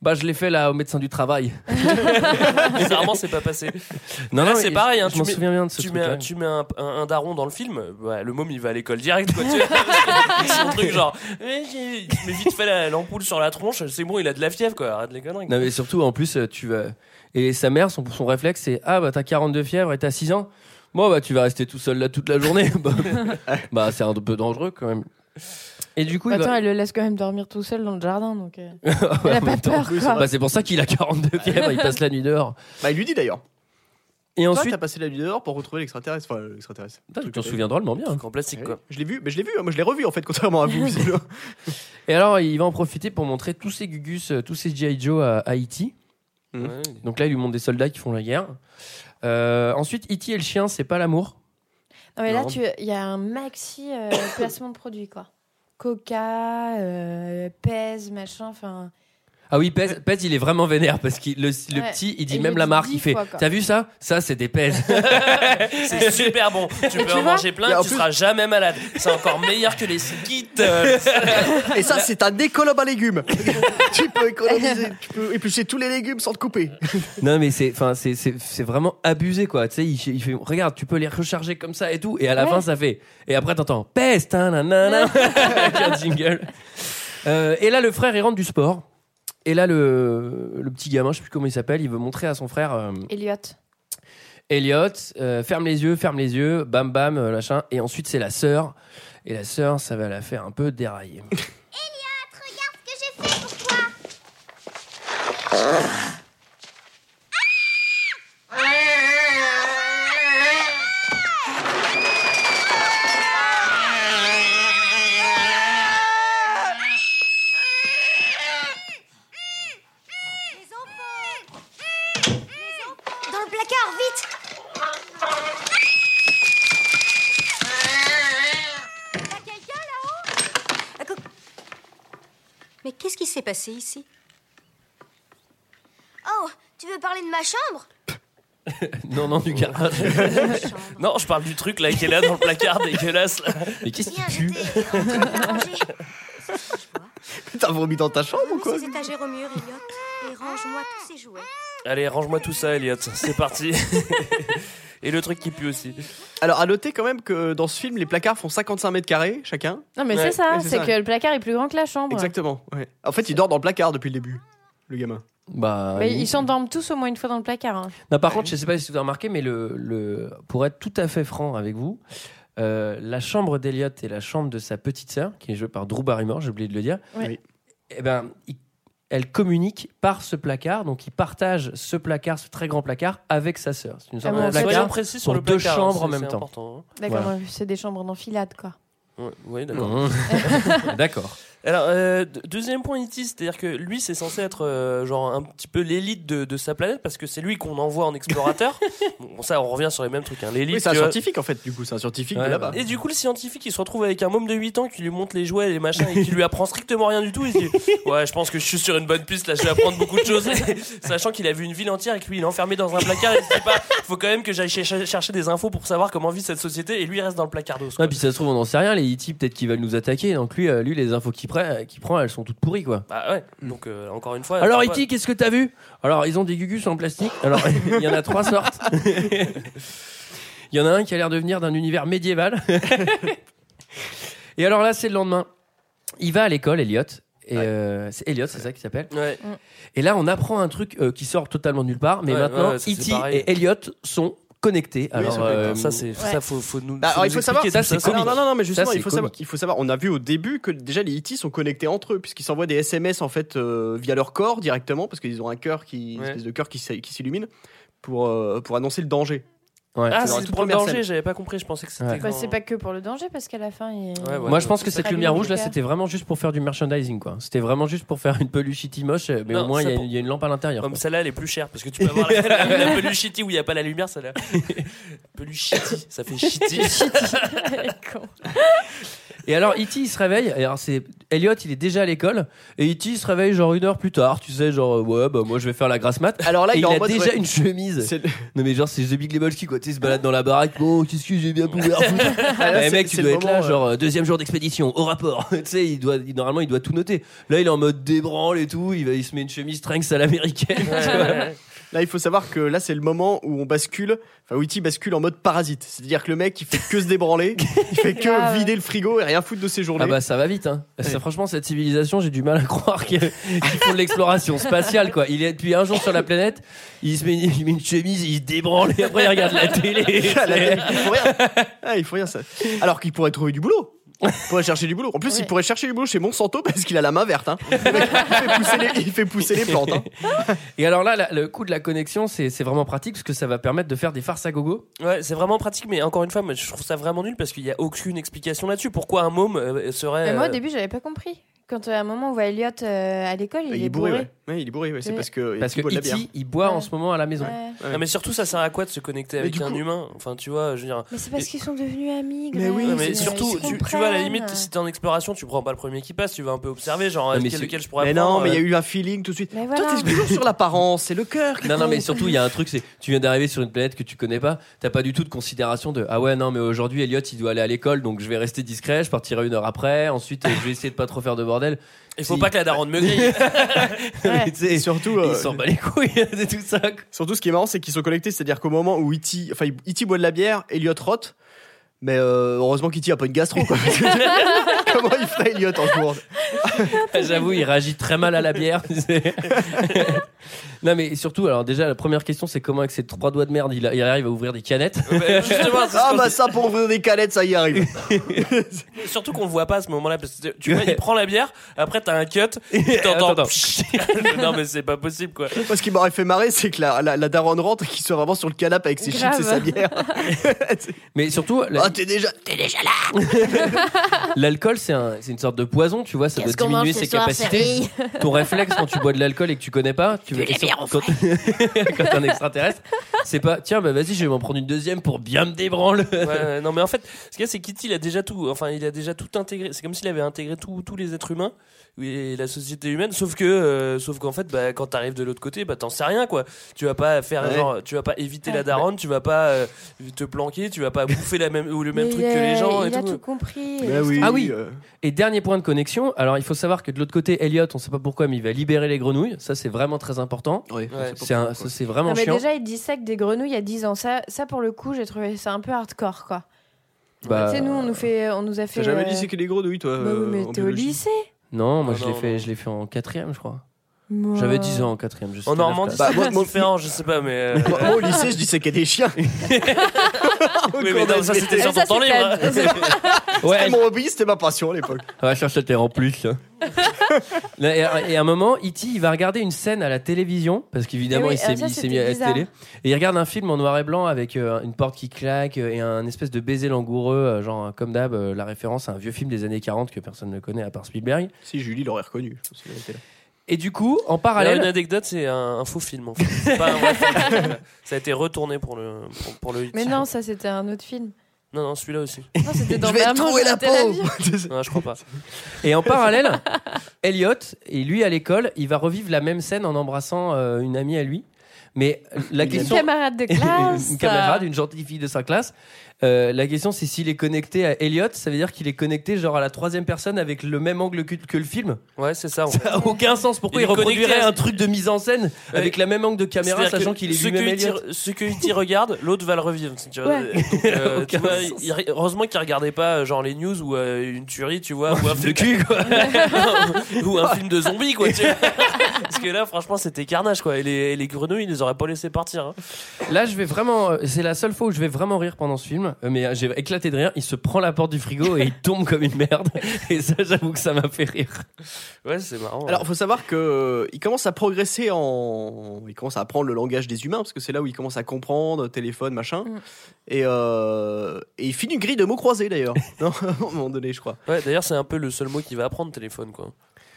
Speaker 1: Bah, je l'ai fait là au médecin du travail.
Speaker 6: bizarrement c'est pas passé
Speaker 1: Non, non,
Speaker 6: c'est
Speaker 1: mais
Speaker 6: pareil,
Speaker 1: je-
Speaker 6: hein,
Speaker 1: je
Speaker 6: tu
Speaker 1: m'en
Speaker 6: mets-
Speaker 1: souviens bien de ce
Speaker 6: tu
Speaker 1: truc.
Speaker 6: mets, un, tu mets un, un- un daron dans le film, le môme il va à l'école direct quoi. Tu vois, son truc genre, eh, met vite fait la- l'ampoule sur la tronche, c'est bon, il a de la fièvre quoi, arrête les conneries.
Speaker 1: Non, mais surtout, en plus, euh, tu vas. Et sa mère, son, son réflexe, c'est Ah, bah, t'as 42 fièvres et t'as 6 ans. Bon, bah, tu vas rester tout seul là toute la journée. bah, bah, c'est un peu dangereux quand même. Et du coup, il
Speaker 5: Attends,
Speaker 1: va-
Speaker 5: elle le laisse quand même dormir tout seul dans le jardin, donc. euh,
Speaker 1: Ouais,
Speaker 5: elle a
Speaker 1: en
Speaker 5: pas
Speaker 1: même temps,
Speaker 5: peur, quoi.
Speaker 1: bah, c'est pour ça qu'il a 42 fièvres, il passe la nuit dehors.
Speaker 10: Bah, il lui dit d'ailleurs.
Speaker 1: Et
Speaker 10: Toi,
Speaker 1: ensuite,
Speaker 10: t'as passé la nuit dehors pour retrouver l'extraterrestre. Enfin, l'extraterrestre.
Speaker 1: Putain, tu t'en souviens drôlement bien.
Speaker 6: Truc en plastique quoi.
Speaker 10: Je l'ai vu, mais je l'ai vu. hein. Moi, je l'ai revu en fait, contrairement à vous. visiblement.
Speaker 1: Et alors, il va en profiter pour montrer tous ses Gugus, euh, tous ses G.I. Joe à Haïti.
Speaker 10: Mhm.
Speaker 6: Ouais.
Speaker 1: Donc là, il lui montre des soldats qui font la guerre. Euh, ensuite, E.T. et le chien, c'est pas l'amour.
Speaker 5: Non, mais là,
Speaker 1: Non.
Speaker 5: tu- il y a un maxi euh, placement de produits, quoi. Coca, euh, Pez, machin, enfin.
Speaker 1: Ah oui, Pez, Pez, il est vraiment vénère parce que le, le
Speaker 5: Ouais.
Speaker 1: petit, il
Speaker 5: Et
Speaker 1: dit
Speaker 5: il
Speaker 1: même
Speaker 5: le
Speaker 1: la
Speaker 5: dit
Speaker 1: marque,
Speaker 5: dix
Speaker 1: il fait
Speaker 5: fois, quoi.
Speaker 1: T'as vu ça? Ça, c'est des Pez.
Speaker 6: C'est super bon. Tu peux
Speaker 5: tu
Speaker 6: en
Speaker 5: vois
Speaker 6: manger plein,
Speaker 10: Et en
Speaker 6: tu
Speaker 10: plus-
Speaker 6: seras jamais malade. C'est encore meilleur que les Skittles.
Speaker 10: Et ça, c'est un économe à légumes. tu peux économiser, tu peux éplucher tous les légumes sans te couper.
Speaker 1: non, mais c'est, enfin, c'est, c'est, c'est vraiment abusé, quoi. Tu sais, il, il fait, regarde, tu peux les recharger comme ça et tout. Et à la
Speaker 5: Ouais.
Speaker 1: fin, ça fait. Et après, t'entends Pez, nanana, avec un jingle. Euh, et là, le frère, il rentre du sport. Et là, le, le petit gamin, je sais plus comment il s'appelle, il veut montrer à son frère. euh,
Speaker 5: Elliot.
Speaker 1: Elliot, euh, ferme les yeux, ferme les yeux, bam bam, euh, machin. Et ensuite, c'est la sœur. Et la sœur, ça va la faire un peu dérailler.
Speaker 7: Regarde ce que j'ai fait pour toi. Les enfants Les enfants Dans le placard, vite Y'a quelqu'un là-haut
Speaker 11: Mais qu'est-ce qui s'est passé ici
Speaker 7: Oh, tu veux parler de ma chambre?
Speaker 1: Non, non, du garage.
Speaker 6: Non, je parle du truc là qui est là dans le placard dégueulasse. Là.
Speaker 1: Mais qu'est-ce qui pue.
Speaker 10: T'as vomi dans ta chambre ou quoi?
Speaker 11: Ces étagères au mur, Elliot, et range-moi tous ces jouets.
Speaker 6: Allez, range-moi tout ça, Elliot. C'est parti. Et le truc qui pue aussi.
Speaker 10: Alors, à noter quand même que dans ce film, les placards font 55 mètres carrés chacun.
Speaker 5: Non, mais
Speaker 6: Ouais,
Speaker 5: c'est ça,
Speaker 10: ouais, c'est
Speaker 5: que le placard est plus grand que la chambre.
Speaker 10: Exactement. ouais. En fait, il dort dans le placard depuis le début, le gamin.
Speaker 1: Bah,
Speaker 5: Mais
Speaker 1: oui.
Speaker 5: ils s'endorment tous au moins une fois dans le placard. hein.
Speaker 1: Non, par contre, je sais pas si vous avez remarqué, mais le, le, pour être tout à fait franc avec vous, euh, la chambre d'Eliot et la chambre de sa petite sœur, qui est jouée par Drew Barrymore, j'ai oublié de le dire,
Speaker 5: Oui.
Speaker 10: Oui.
Speaker 1: eh ben, ils- elles communiquent par ce placard, donc ils partagent ce placard, ce très grand placard, avec sa sœur. C'est une sorte
Speaker 5: Ah
Speaker 1: de
Speaker 5: bon,
Speaker 1: placard.
Speaker 6: Soyons précis sur
Speaker 1: pour
Speaker 6: le
Speaker 1: deux
Speaker 6: placard.
Speaker 1: chambres
Speaker 6: c'est-
Speaker 1: en même temps.
Speaker 6: important,
Speaker 5: D'accord,
Speaker 1: Voilà.
Speaker 5: c'est des chambres d'enfilade, quoi.
Speaker 6: hein. Ouais, ouais, d'accord.
Speaker 1: Mmh. D'accord.
Speaker 6: Alors, euh, de- deuxième point, E.T., c'est-à-dire que lui, c'est censé être euh, genre un petit peu l'élite de, de sa planète parce que c'est lui qu'on envoie en explorateur. bon, ça, on revient sur les mêmes trucs. Hein. L'élite.
Speaker 10: Oui, c'est un
Speaker 6: tu vois.
Speaker 10: scientifique en fait, du coup, c'est un scientifique
Speaker 1: Ouais,
Speaker 10: de là-bas.
Speaker 6: Et du coup, le scientifique, il se retrouve avec un môme de 8 ans qui lui montre les jouets et les machins et qui lui apprend strictement rien du tout. Il se dit Ouais, je pense que je suis sur une bonne piste, là, je vais apprendre beaucoup de choses. Sachant qu'il a vu une ville entière et que lui, il est enfermé dans un placard. Il se dit pas Faut quand même que j'aille cher- chercher des infos pour savoir comment vit cette société. Et lui, il reste dans le placard d'os. quoi.
Speaker 1: Ouais, puis ça se trouve, on n'en sait rien. Les E.T., peut-être qu'ils veulent nous attaquer. Donc lui, euh, lui les infos qu'il prend, qu'il prend, elles sont toutes pourries, quoi.
Speaker 6: Bah ouais, donc euh, encore une fois.
Speaker 1: Alors, E.T., qu'est-ce que t'as vu? Alors, ils ont des gugus en plastique. Alors, il y en a trois sortes. Il y en a un qui a l'air de venir d'un univers médiéval. Et alors là, c'est le lendemain. Il va à l'école, Elliot. Et euh, c'est Elliot, c'est ça qui s'appelle.
Speaker 6: Ouais.
Speaker 1: Et là, on apprend un truc euh, qui sort totalement nulle part. Mais
Speaker 6: Ouais,
Speaker 1: maintenant, E.T. et Elliot sont connectés.
Speaker 10: Oui,
Speaker 1: Alors,
Speaker 10: vrai.
Speaker 1: euh,
Speaker 6: ça, c'est ça, faut, faut nous.
Speaker 10: Bah,
Speaker 6: faut
Speaker 10: alors, il
Speaker 6: nous
Speaker 10: faut savoir,
Speaker 6: expliquer
Speaker 1: ça, c'est
Speaker 10: Non, non, non, mais justement,
Speaker 1: Ça,
Speaker 10: il faut savoir, il faut savoir, on a vu au début que déjà les E.T. sont connectés entre eux, puisqu'ils s'envoient des SMS en fait euh, via leur corps directement, parce qu'ils ont un cœur qui, une
Speaker 6: Ouais.
Speaker 10: espèce de cœur qui, qui s'illumine pour, euh, pour annoncer le danger.
Speaker 1: Ouais.
Speaker 6: Ah,
Speaker 10: C'est
Speaker 6: pour le danger, j'avais pas compris, je pensais que c'était.
Speaker 1: Ouais.
Speaker 5: Bah, c'est pas que pour le danger, parce qu'à la fin, il...
Speaker 6: Ouais, ouais.
Speaker 1: Moi, je pense que cette lumière rouge là, c'était vraiment juste pour faire du merchandising, quoi. C'était vraiment juste pour faire une peluche shitty moche, mais
Speaker 6: Non,
Speaker 1: au moins il y, a-
Speaker 6: pour-
Speaker 1: il y a une lampe à l'intérieur.
Speaker 6: Comme celle-là, elle est plus chère parce que tu peux avoir la, la, la peluche shitty où il n'y a pas la lumière, celle-là. peluche shitty, ça fait shitty.
Speaker 5: Con.
Speaker 1: Et alors, E.T. il se réveille. Et Alors, c'est Elliot, il est déjà à l'école, et E.T. il se réveille genre une heure plus tard. Tu sais, genre ouais, bah moi je vais faire la grasse mat.
Speaker 10: Alors là,
Speaker 1: Et
Speaker 10: il
Speaker 1: il, a
Speaker 10: mode,
Speaker 1: déjà
Speaker 10: ouais.
Speaker 1: une chemise. Non mais genre c'est The Big Lebowski quoi. Tu il se balade dans la baraque. Bon, qu'est-ce que j'ai bien pouvoir foutre
Speaker 10: Ah, là,
Speaker 1: Eh, mec, tu dois être là,
Speaker 10: moment,
Speaker 1: genre euh, deuxième jour d'expédition, au rapport. tu sais, il doit, il- normalement, il doit tout noter. Là, il est en mode débranle et tout. Il, va, il se met une chemise Tranks à l'américaine. tu vois.
Speaker 10: Là, il faut savoir que là, c'est le moment où on bascule, enfin, où E.T. bascule en mode parasite. C'est-à-dire que le mec, il fait que se débranler, il fait que vider le frigo et rien foutre de ses journées.
Speaker 1: Ah bah ça va vite hein. Ça, franchement cette civilisation j'ai du mal à croire qu'ils font de l'exploration spatiale quoi. Il est depuis un jour sur la planète, il se met, il met une chemise, il se débranle et après il regarde la télé.
Speaker 10: Ah, il faut rien. Ah, il faut rien, ça. Alors qu'il pourrait trouver du boulot. Il pourrait chercher du boulot. En plus, il pourrait chercher du boulot chez Monsanto parce qu'il a la main verte. Hein. Il, fait pousser les, il fait pousser les plantes. hein.
Speaker 1: Et alors là la- le coup de la connexion c'est c'est vraiment pratique parce que ça va permettre de faire des farces à gogo.
Speaker 6: Ouais, c'est vraiment pratique, mais encore une fois, moi, je trouve ça vraiment nul parce qu'il n'y a aucune explication là-dessus. Pourquoi un môme euh, serait.
Speaker 5: Mais moi, au
Speaker 6: euh,
Speaker 5: début, j'avais pas compris. Quand euh, à un moment on voit Elliot euh, à l'école, il,
Speaker 10: Il,
Speaker 5: est
Speaker 10: bourré,
Speaker 5: bourré.
Speaker 10: ouais. Ouais, il est bourré, ouais. C'est parce que.
Speaker 1: Parce que
Speaker 10: il boit de la bière.
Speaker 1: E.T. il boit en ce moment à la maison.
Speaker 5: Ouais.
Speaker 6: Non, mais surtout, ça sert à quoi de se connecter
Speaker 10: Mais
Speaker 6: avec un
Speaker 10: coup-
Speaker 6: humain? Enfin, tu vois, je veux dire.
Speaker 5: Mais c'est parce qu'ils sont devenus amis.
Speaker 10: Mais oui,
Speaker 6: mais surtout, tu, tu vois, à la limite, si t'es en exploration, tu prends pas le premier qui passe, tu vas un peu observer, genre,
Speaker 1: Non, mais
Speaker 6: lequel, lequel je pourrais
Speaker 10: Mais
Speaker 6: prendre,
Speaker 10: non, mais il y a
Speaker 6: euh,
Speaker 10: eu un feeling tout de suite.
Speaker 5: Mais
Speaker 10: Toi,
Speaker 5: voilà.
Speaker 10: t'es toujours sur l'apparence, c'est le cœur.
Speaker 1: Non, non, mais surtout, il y a un truc, c'est tu viens d'arriver sur une planète que tu connais pas, t'as pas du tout de considération de ah ouais, non, mais aujourd'hui, Elliot, il doit aller à l'école, donc je vais rester discret, je partirai une heure après, ensuite, euh, je vais essayer de pas trop faire de bordel.
Speaker 6: Il faut
Speaker 1: Si.
Speaker 6: pas que la daronne me grille.
Speaker 10: Et surtout, euh,
Speaker 1: il s'en bat les couilles de tout ça.
Speaker 10: surtout, ce qui est marrant, c'est qu'ils sont connectés, c'est-à-dire qu'au moment où E.T. Enfin, E.T. boit de la bière, Elliot rote. Mais euh, heureusement qu'E.T. a pas une gastro, quoi. Comment il ferait Elliot en cours
Speaker 1: J'avoue, il réagit très mal à la bière. tu sais. non, mais surtout, alors déjà, la première question, c'est comment avec ses trois doigts de merde, il, a- il arrive à ouvrir des canettes.
Speaker 6: Mais justement, c'est
Speaker 10: Ah bah ça, pour ouvrir des canettes, ça y arrive.
Speaker 6: surtout qu'on le voit pas à ce moment-là, parce que tu vois, il prend la bière, après t'as un cut, et t'entends.
Speaker 1: Attends,
Speaker 6: non, mais c'est pas possible, quoi.
Speaker 10: Moi, ce qui m'aurait fait marrer, c'est que la, la, la daronne rentre et qu'il soit vraiment sur le canapé avec ses
Speaker 5: Grave.
Speaker 10: chips et sa bière.
Speaker 1: Mais surtout, la-
Speaker 10: Ah, t'es déjà, t'es déjà là
Speaker 1: l'alcool, c'est un- c'est une sorte de poison, tu vois, ça doit
Speaker 7: Qu'est-ce qu'on mange
Speaker 1: diminuer
Speaker 7: ce
Speaker 1: ses
Speaker 7: soir,
Speaker 1: capacités.
Speaker 7: chérie
Speaker 1: Ton réflexe quand tu bois de l'alcool et que tu connais pas, tu
Speaker 7: l'aimes bien,
Speaker 1: surtout quand, quand t'es un extraterrestre, c'est pas tiens, bah vas-y, je vais m'en prendre une deuxième pour bien me débranler.
Speaker 6: Ouais, ouais, non, mais en fait, ce qu'il y a, c'est Kitty, il a déjà tout, enfin, il a déjà tout intégré. C'est comme s'il avait intégré tous tous les êtres humains et la société humaine, sauf que, euh, sauf qu'en fait, bah, quand t'arrives de l'autre côté, bah, t'en sais rien, quoi. Tu vas pas faire,
Speaker 10: Ouais.
Speaker 6: genre, tu vas pas éviter la
Speaker 5: Ouais.
Speaker 6: daronne, tu vas pas euh, te planquer, tu vas pas bouffer la même, ou le même
Speaker 5: Mais
Speaker 6: truc que les gens et
Speaker 5: Il a
Speaker 6: tout.
Speaker 5: tout compris.
Speaker 10: Bah oui.
Speaker 1: Ah oui.
Speaker 10: euh,
Speaker 1: Et dernier point de connexion, alors il faut savoir que de l'autre côté, Elliot, on sait pas pourquoi, mais il va libérer les grenouilles. Ça, c'est vraiment très important.
Speaker 10: ouais,
Speaker 6: Ouais.
Speaker 10: c'est
Speaker 1: vraiment
Speaker 5: Non, mais
Speaker 1: chiant.
Speaker 5: déjà, il dissèque des grenouilles il y a 10 ans. Ça, ça pour le coup, j'ai trouvé ça un peu hardcore, quoi.
Speaker 1: Bah,
Speaker 5: Tu sais, nous, on nous, fait, on nous a fait.
Speaker 10: T'as jamais
Speaker 5: euh,
Speaker 10: dit c'est que les grenouilles, toi
Speaker 5: Bah oui,
Speaker 10: euh,
Speaker 5: mais t'es au lycée.
Speaker 1: Non, moi
Speaker 6: Ah
Speaker 1: je l'ai
Speaker 6: non,
Speaker 1: fait,
Speaker 6: non.
Speaker 1: je l'ai fait en quatrième, je crois. J'avais 10 ans en quatrième. Je sais
Speaker 6: En Normandie,
Speaker 10: Bah,
Speaker 6: c'est
Speaker 10: moi- moi-
Speaker 6: différent, je sais pas, mais. euh,
Speaker 10: Moi, moi, au lycée, je disais qu'il y a des chiens.
Speaker 6: oui, mais non, ça c'était sur ton temps
Speaker 5: c'était-
Speaker 6: libre. hein.
Speaker 1: Ouais,
Speaker 10: C'était mon hobby, c'était ma passion à l'époque.
Speaker 1: Ouais, je cherchais en plus. hein. Et, à- un moment, E.T. il va regarder une scène à la télévision parce qu'évidemment
Speaker 5: oui,
Speaker 1: il s'est
Speaker 5: ah,
Speaker 1: mis, à la télé et il regarde un film en noir et blanc avec euh, une porte qui claque euh, et un espèce de baiser langoureux, genre comme d'hab, la référence à un vieux film des années 40 que personne ne connaît à part Spielberg.
Speaker 10: Si Julie l'aurait reconnu. je
Speaker 1: Et du coup, en
Speaker 6: Alors, une
Speaker 1: parallèle,
Speaker 6: anecdote, c'est un, un faux film en fait. C'est pas un vrai film. Ça a été retourné pour le, pour, pour le hit.
Speaker 5: Mais non, ça, c'était un autre film.
Speaker 6: Non, non, celui-là aussi.
Speaker 5: Non, c'était dans
Speaker 10: Je vais trouver la peau.
Speaker 6: Non, je crois pas.
Speaker 1: et en parallèle, Elliot et lui à l'école, il va revivre la même scène en embrassant euh, une amie à lui. Mais la
Speaker 10: Une
Speaker 1: question,
Speaker 5: Une camarade de classe.
Speaker 1: une camarade, une gentille fille de sa classe. Euh, la question, c'est s'il est connecté à Elliot, ça veut dire qu'il est connecté genre à la troisième personne avec le même angle que, que le film?
Speaker 6: Ouais, c'est ça. en
Speaker 1: Ça
Speaker 6: fait.
Speaker 1: a aucun sens. Pourquoi
Speaker 6: Il
Speaker 1: reproduirait
Speaker 6: à-
Speaker 1: un truc de mise en scène avec la même angle de caméra, sachant qu'il est lui-même Elliot.
Speaker 6: Ce que E.T. regarde, l'autre va le revivre. Tu vois.
Speaker 5: Ouais.
Speaker 6: Donc, euh, tu
Speaker 1: Aucun
Speaker 6: vois,
Speaker 1: sens.
Speaker 6: il- heureusement qu'il regardait pas euh, genre les news ou euh, une tuerie, tu vois, ou un
Speaker 1: de
Speaker 6: film
Speaker 1: cul, quoi.
Speaker 6: ou un film de zombies, quoi. Tu vois. Parce que là, franchement, c'était carnage, quoi. Et les, et les grenouilles, ils les auraient pas laissé partir. hein.
Speaker 1: Là, je vais vraiment. euh, C'est la seule fois où je vais vraiment rire pendant ce film. euh, Mais euh, j'ai éclaté de rire. Il se prend la porte du frigo et il tombe comme une merde. Et ça, j'avoue que ça m'a fait rire.
Speaker 6: Ouais, c'est marrant.
Speaker 10: Alors, faut savoir que euh, il commence à progresser en, il commence à apprendre le langage des humains parce que c'est là où il commence à comprendre téléphone, machin.
Speaker 5: Mm.
Speaker 10: Et, euh, et il finit une grille de mots croisés d'ailleurs. non, à un moment donné, je crois.
Speaker 6: Ouais, d'ailleurs, c'est un peu le seul mot qu'il va apprendre, téléphone, quoi.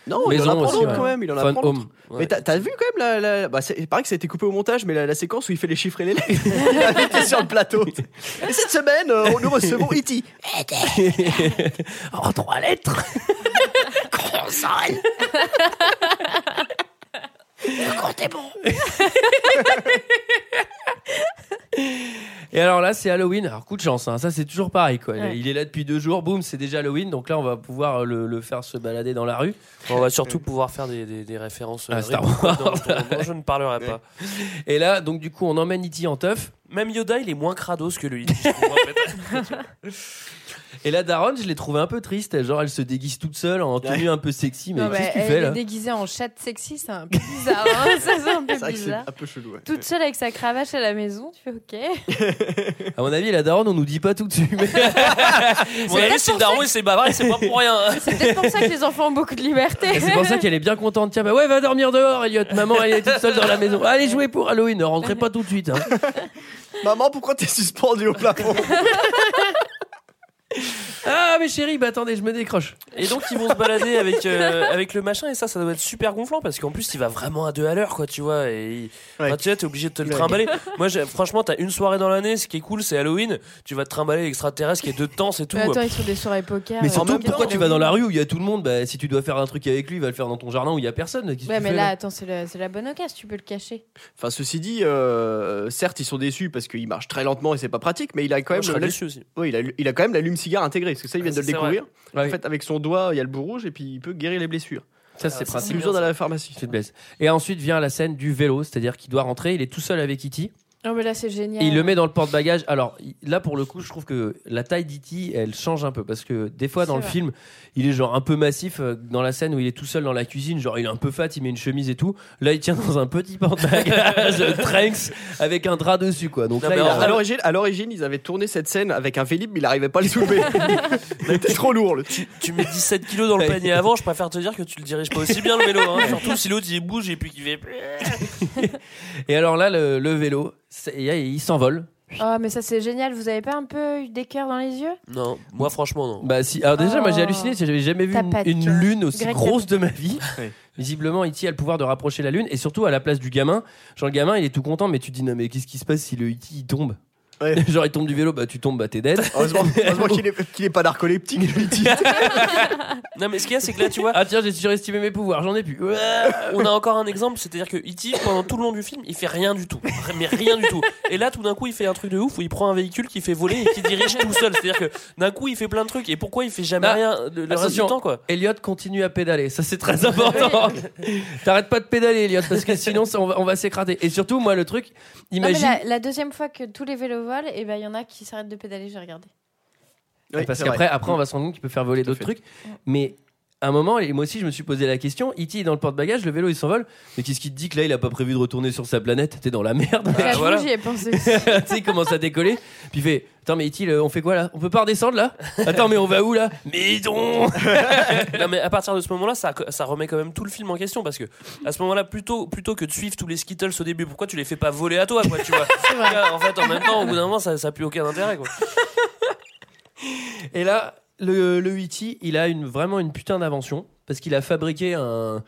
Speaker 10: Non, il en apprend
Speaker 1: ouais.
Speaker 10: quand même. Il en apprend.
Speaker 6: Ouais.
Speaker 10: Mais t'as vu quand même la, la- bah, c'est- il paraît que ça a été coupé au montage, mais la, la séquence où il fait les chiffres et les lettres, sur le plateau. Et cette semaine, euh, nous recevons E.T.
Speaker 1: En trois lettres.
Speaker 9: Console. Le compte est bon.
Speaker 1: Et alors là, c'est Halloween. Alors, coup de chance, hein. ça c'est toujours pareil. Quoi.
Speaker 5: Ouais.
Speaker 1: Il est là depuis deux jours, boum, c'est déjà Halloween. Donc là, on va pouvoir le, le faire se balader dans la rue.
Speaker 6: On va surtout pouvoir faire des, des, des références euh,
Speaker 1: Ah, Star Wars.
Speaker 6: dont, dont- dont je ne parlerai pas.
Speaker 1: Et là, donc du coup, on emmène E.T. en teuf.
Speaker 6: Même Yoda, il est moins crados que lui.
Speaker 1: Et là, Daron, je l'ai trouvé un peu triste. Genre, elle se déguise toute seule en tenue un peu sexy. Mais qu'est-ce que tu
Speaker 5: elle
Speaker 1: fais
Speaker 5: est
Speaker 1: là
Speaker 5: déguisée en chatte sexy, c'est un peu bizarre. hein. ça, c'est un peu
Speaker 10: C'est vrai que c'est
Speaker 5: bizarre.
Speaker 10: un peu chelou. ouais.
Speaker 5: Toute seule avec sa cravache à la maison, tu fais OK.
Speaker 1: À mon avis, la Daron, on nous dit pas tout dessus. Mais...
Speaker 6: Mon avis, c'est le daron et c'est bavard et c'est pas pour rien.
Speaker 5: C'est peut-être pour ça que les enfants ont beaucoup de liberté.
Speaker 1: Et c'est pour ça qu'elle est bien contente. Tiens, bah ouais, va dormir dehors, Elliot. Maman, elle est toute seule dans la maison. Allez jouer pour Halloween. Ne rentrez pas tout de suite. hein.
Speaker 10: Maman, pourquoi t'es suspendu au plafond?
Speaker 1: Ah, mais chérie, bah attendez, je me décroche.
Speaker 6: Et donc ils vont se balader avec euh, avec le machin et ça ça doit être super gonflant parce qu'en plus il va vraiment à deux à l'heure quoi tu vois et il-
Speaker 10: Ouais.
Speaker 6: enfin, tu sais t'es obligé de te le
Speaker 10: Ouais.
Speaker 6: trimballer. Moi j'ai- franchement t'as une soirée dans l'année ce qui est cool c'est Halloween tu vas te trimballer l'extraterrestre qui est deux temps c'est tout.
Speaker 5: Mais attends, ils sont des soirées poker.
Speaker 1: Mais
Speaker 5: euh,
Speaker 1: surtout,
Speaker 5: poker,
Speaker 1: pourquoi tu vas dans la rue où il y a tout le monde? Bah, Si tu dois faire un truc avec lui, il va le faire dans ton jardin où il y a personne. Qu'est-ce que
Speaker 5: Ouais,
Speaker 1: tu
Speaker 5: mais
Speaker 1: fais,
Speaker 5: là, attends, c'est le- c'est la bonne occasion, tu peux le cacher.
Speaker 10: Enfin, ceci dit, euh, certes, ils sont déçus parce qu'il marche très lentement et c'est pas pratique, mais il a quand même.
Speaker 6: je serais
Speaker 10: l'al-
Speaker 6: déçu aussi.
Speaker 10: Oui, il a, il a quand même l'allume-cigare intégré, parce que ça, ils viennent de le découvrir.
Speaker 1: Ouais.
Speaker 10: En fait, avec son doigt, il y a le bout rouge et puis il peut guérir les blessures.
Speaker 1: Ça, c'est
Speaker 6: Ah,
Speaker 1: pratique.
Speaker 10: Plus besoin d'aller à la pharmacie.
Speaker 1: Tu te blesses. Et ensuite vient la scène du vélo, c'est-à-dire qu'il doit rentrer, il est tout seul avec Kitty.
Speaker 5: Non, mais là, c'est génial.
Speaker 1: Et il le met dans le porte-bagages. Alors là, pour le coup, je trouve que la taille d'E.T. elle change un peu parce que des fois dans le
Speaker 5: vrai.
Speaker 1: film, il est genre un peu massif euh, dans la scène où il est tout seul dans la cuisine, genre il est un peu fat, il met une chemise et tout. Là, il tient dans un petit porte-bagages Tranks avec un drap dessus quoi. Donc
Speaker 6: Non,
Speaker 1: là, a-
Speaker 10: À l'origine, à l'origine, ils avaient tourné cette scène avec un Vélib, mais il n'arrivait pas à le soulever. il était trop lourd. Le...
Speaker 6: Tu, tu mets 17 kilos dans le panier avant je préfère te dire que tu le diriges pas aussi bien le vélo hein. surtout si l'autre il bouge et puis qu'il fait
Speaker 1: Et alors là, le, le vélo, il il s'envole.
Speaker 5: Oh, mais ça, c'est génial. Vous avez pas un peu eu des cœurs dans les yeux?
Speaker 6: Non moi franchement non.
Speaker 1: Bah si. Alors déjà, moi j'ai
Speaker 5: Oh.
Speaker 1: halluciné, parce que j'avais jamais vu
Speaker 5: T'as
Speaker 1: une,
Speaker 5: pas de
Speaker 1: une
Speaker 5: cœur.
Speaker 1: lune aussi
Speaker 5: Greg,
Speaker 1: grosse de ma vie. Visiblement, E.T. a le pouvoir de rapprocher la lune et surtout à la place du gamin. Genre le gamin, il est tout content, mais tu te dis non mais qu'est-ce qui se passe si le E.T. il tombe?
Speaker 10: Ouais.
Speaker 1: Genre il tombe du vélo, bah tu tombes, bah t'es dead.
Speaker 10: Heureusement, heureusement qu'il est, qu'il est pas narcoleptique, lui. dit.
Speaker 6: Non mais ce qu'il y a c'est que là tu vois
Speaker 1: Ah tiens, j'ai surestimé mes pouvoirs, j'en ai plus.
Speaker 6: On a encore un exemple, c'est-à-dire que E.T. pendant tout le long du film, il fait rien du tout, mais rien du tout. Et là, tout d'un coup, il fait un truc de ouf où il prend un véhicule qui fait voler et qui dirige tout seul. C'est-à-dire que d'un coup, il fait plein de trucs. Et pourquoi il fait jamais
Speaker 1: Ah,
Speaker 6: rien le, le reste du temps, quoi
Speaker 1: Elliot continue à pédaler, ça c'est très important. T'arrêtes pas de pédaler, Elliot, parce que sinon ça, on va, va s'écrater. Et surtout, moi le truc,
Speaker 5: Non, mais
Speaker 1: imagine.
Speaker 5: la, la deuxième fois que tous les vélos et ben il y en a qui s'arrêtent de pédaler, j'ai regardé.
Speaker 10: Oui,
Speaker 1: parce qu'après, après, on va se rendre compte qu'il peut faire voler d'autres trucs. Mais à un moment, et moi aussi, je me suis posé la question E.T. est dans le porte-bagages, le vélo il s'envole. Mais qu'est-ce qui te dit que là, il a pas prévu de retourner sur sa planète? T'es dans la merde.
Speaker 5: J'avoue,
Speaker 6: voilà.
Speaker 5: j'y ai pensé.
Speaker 1: tu sais, il commence à décoller. Puis il fait Attends, mais E.T., on fait quoi là? On peut pas redescendre là? Attends, mais on va où là? Mais non
Speaker 6: Non, mais à partir de ce moment-là, ça, ça remet quand même tout le film en question parce que à ce moment-là, plutôt, plutôt que de suivre tous les Skittles au début, pourquoi tu les fais pas voler à toi, quoi, tu vois? Là, En fait, en même temps, au bout d'un moment, ça n'a plus aucun intérêt, quoi.
Speaker 1: Et là, le, le E.T., il a une, vraiment une putain d'invention. Parce qu'il a fabriqué un,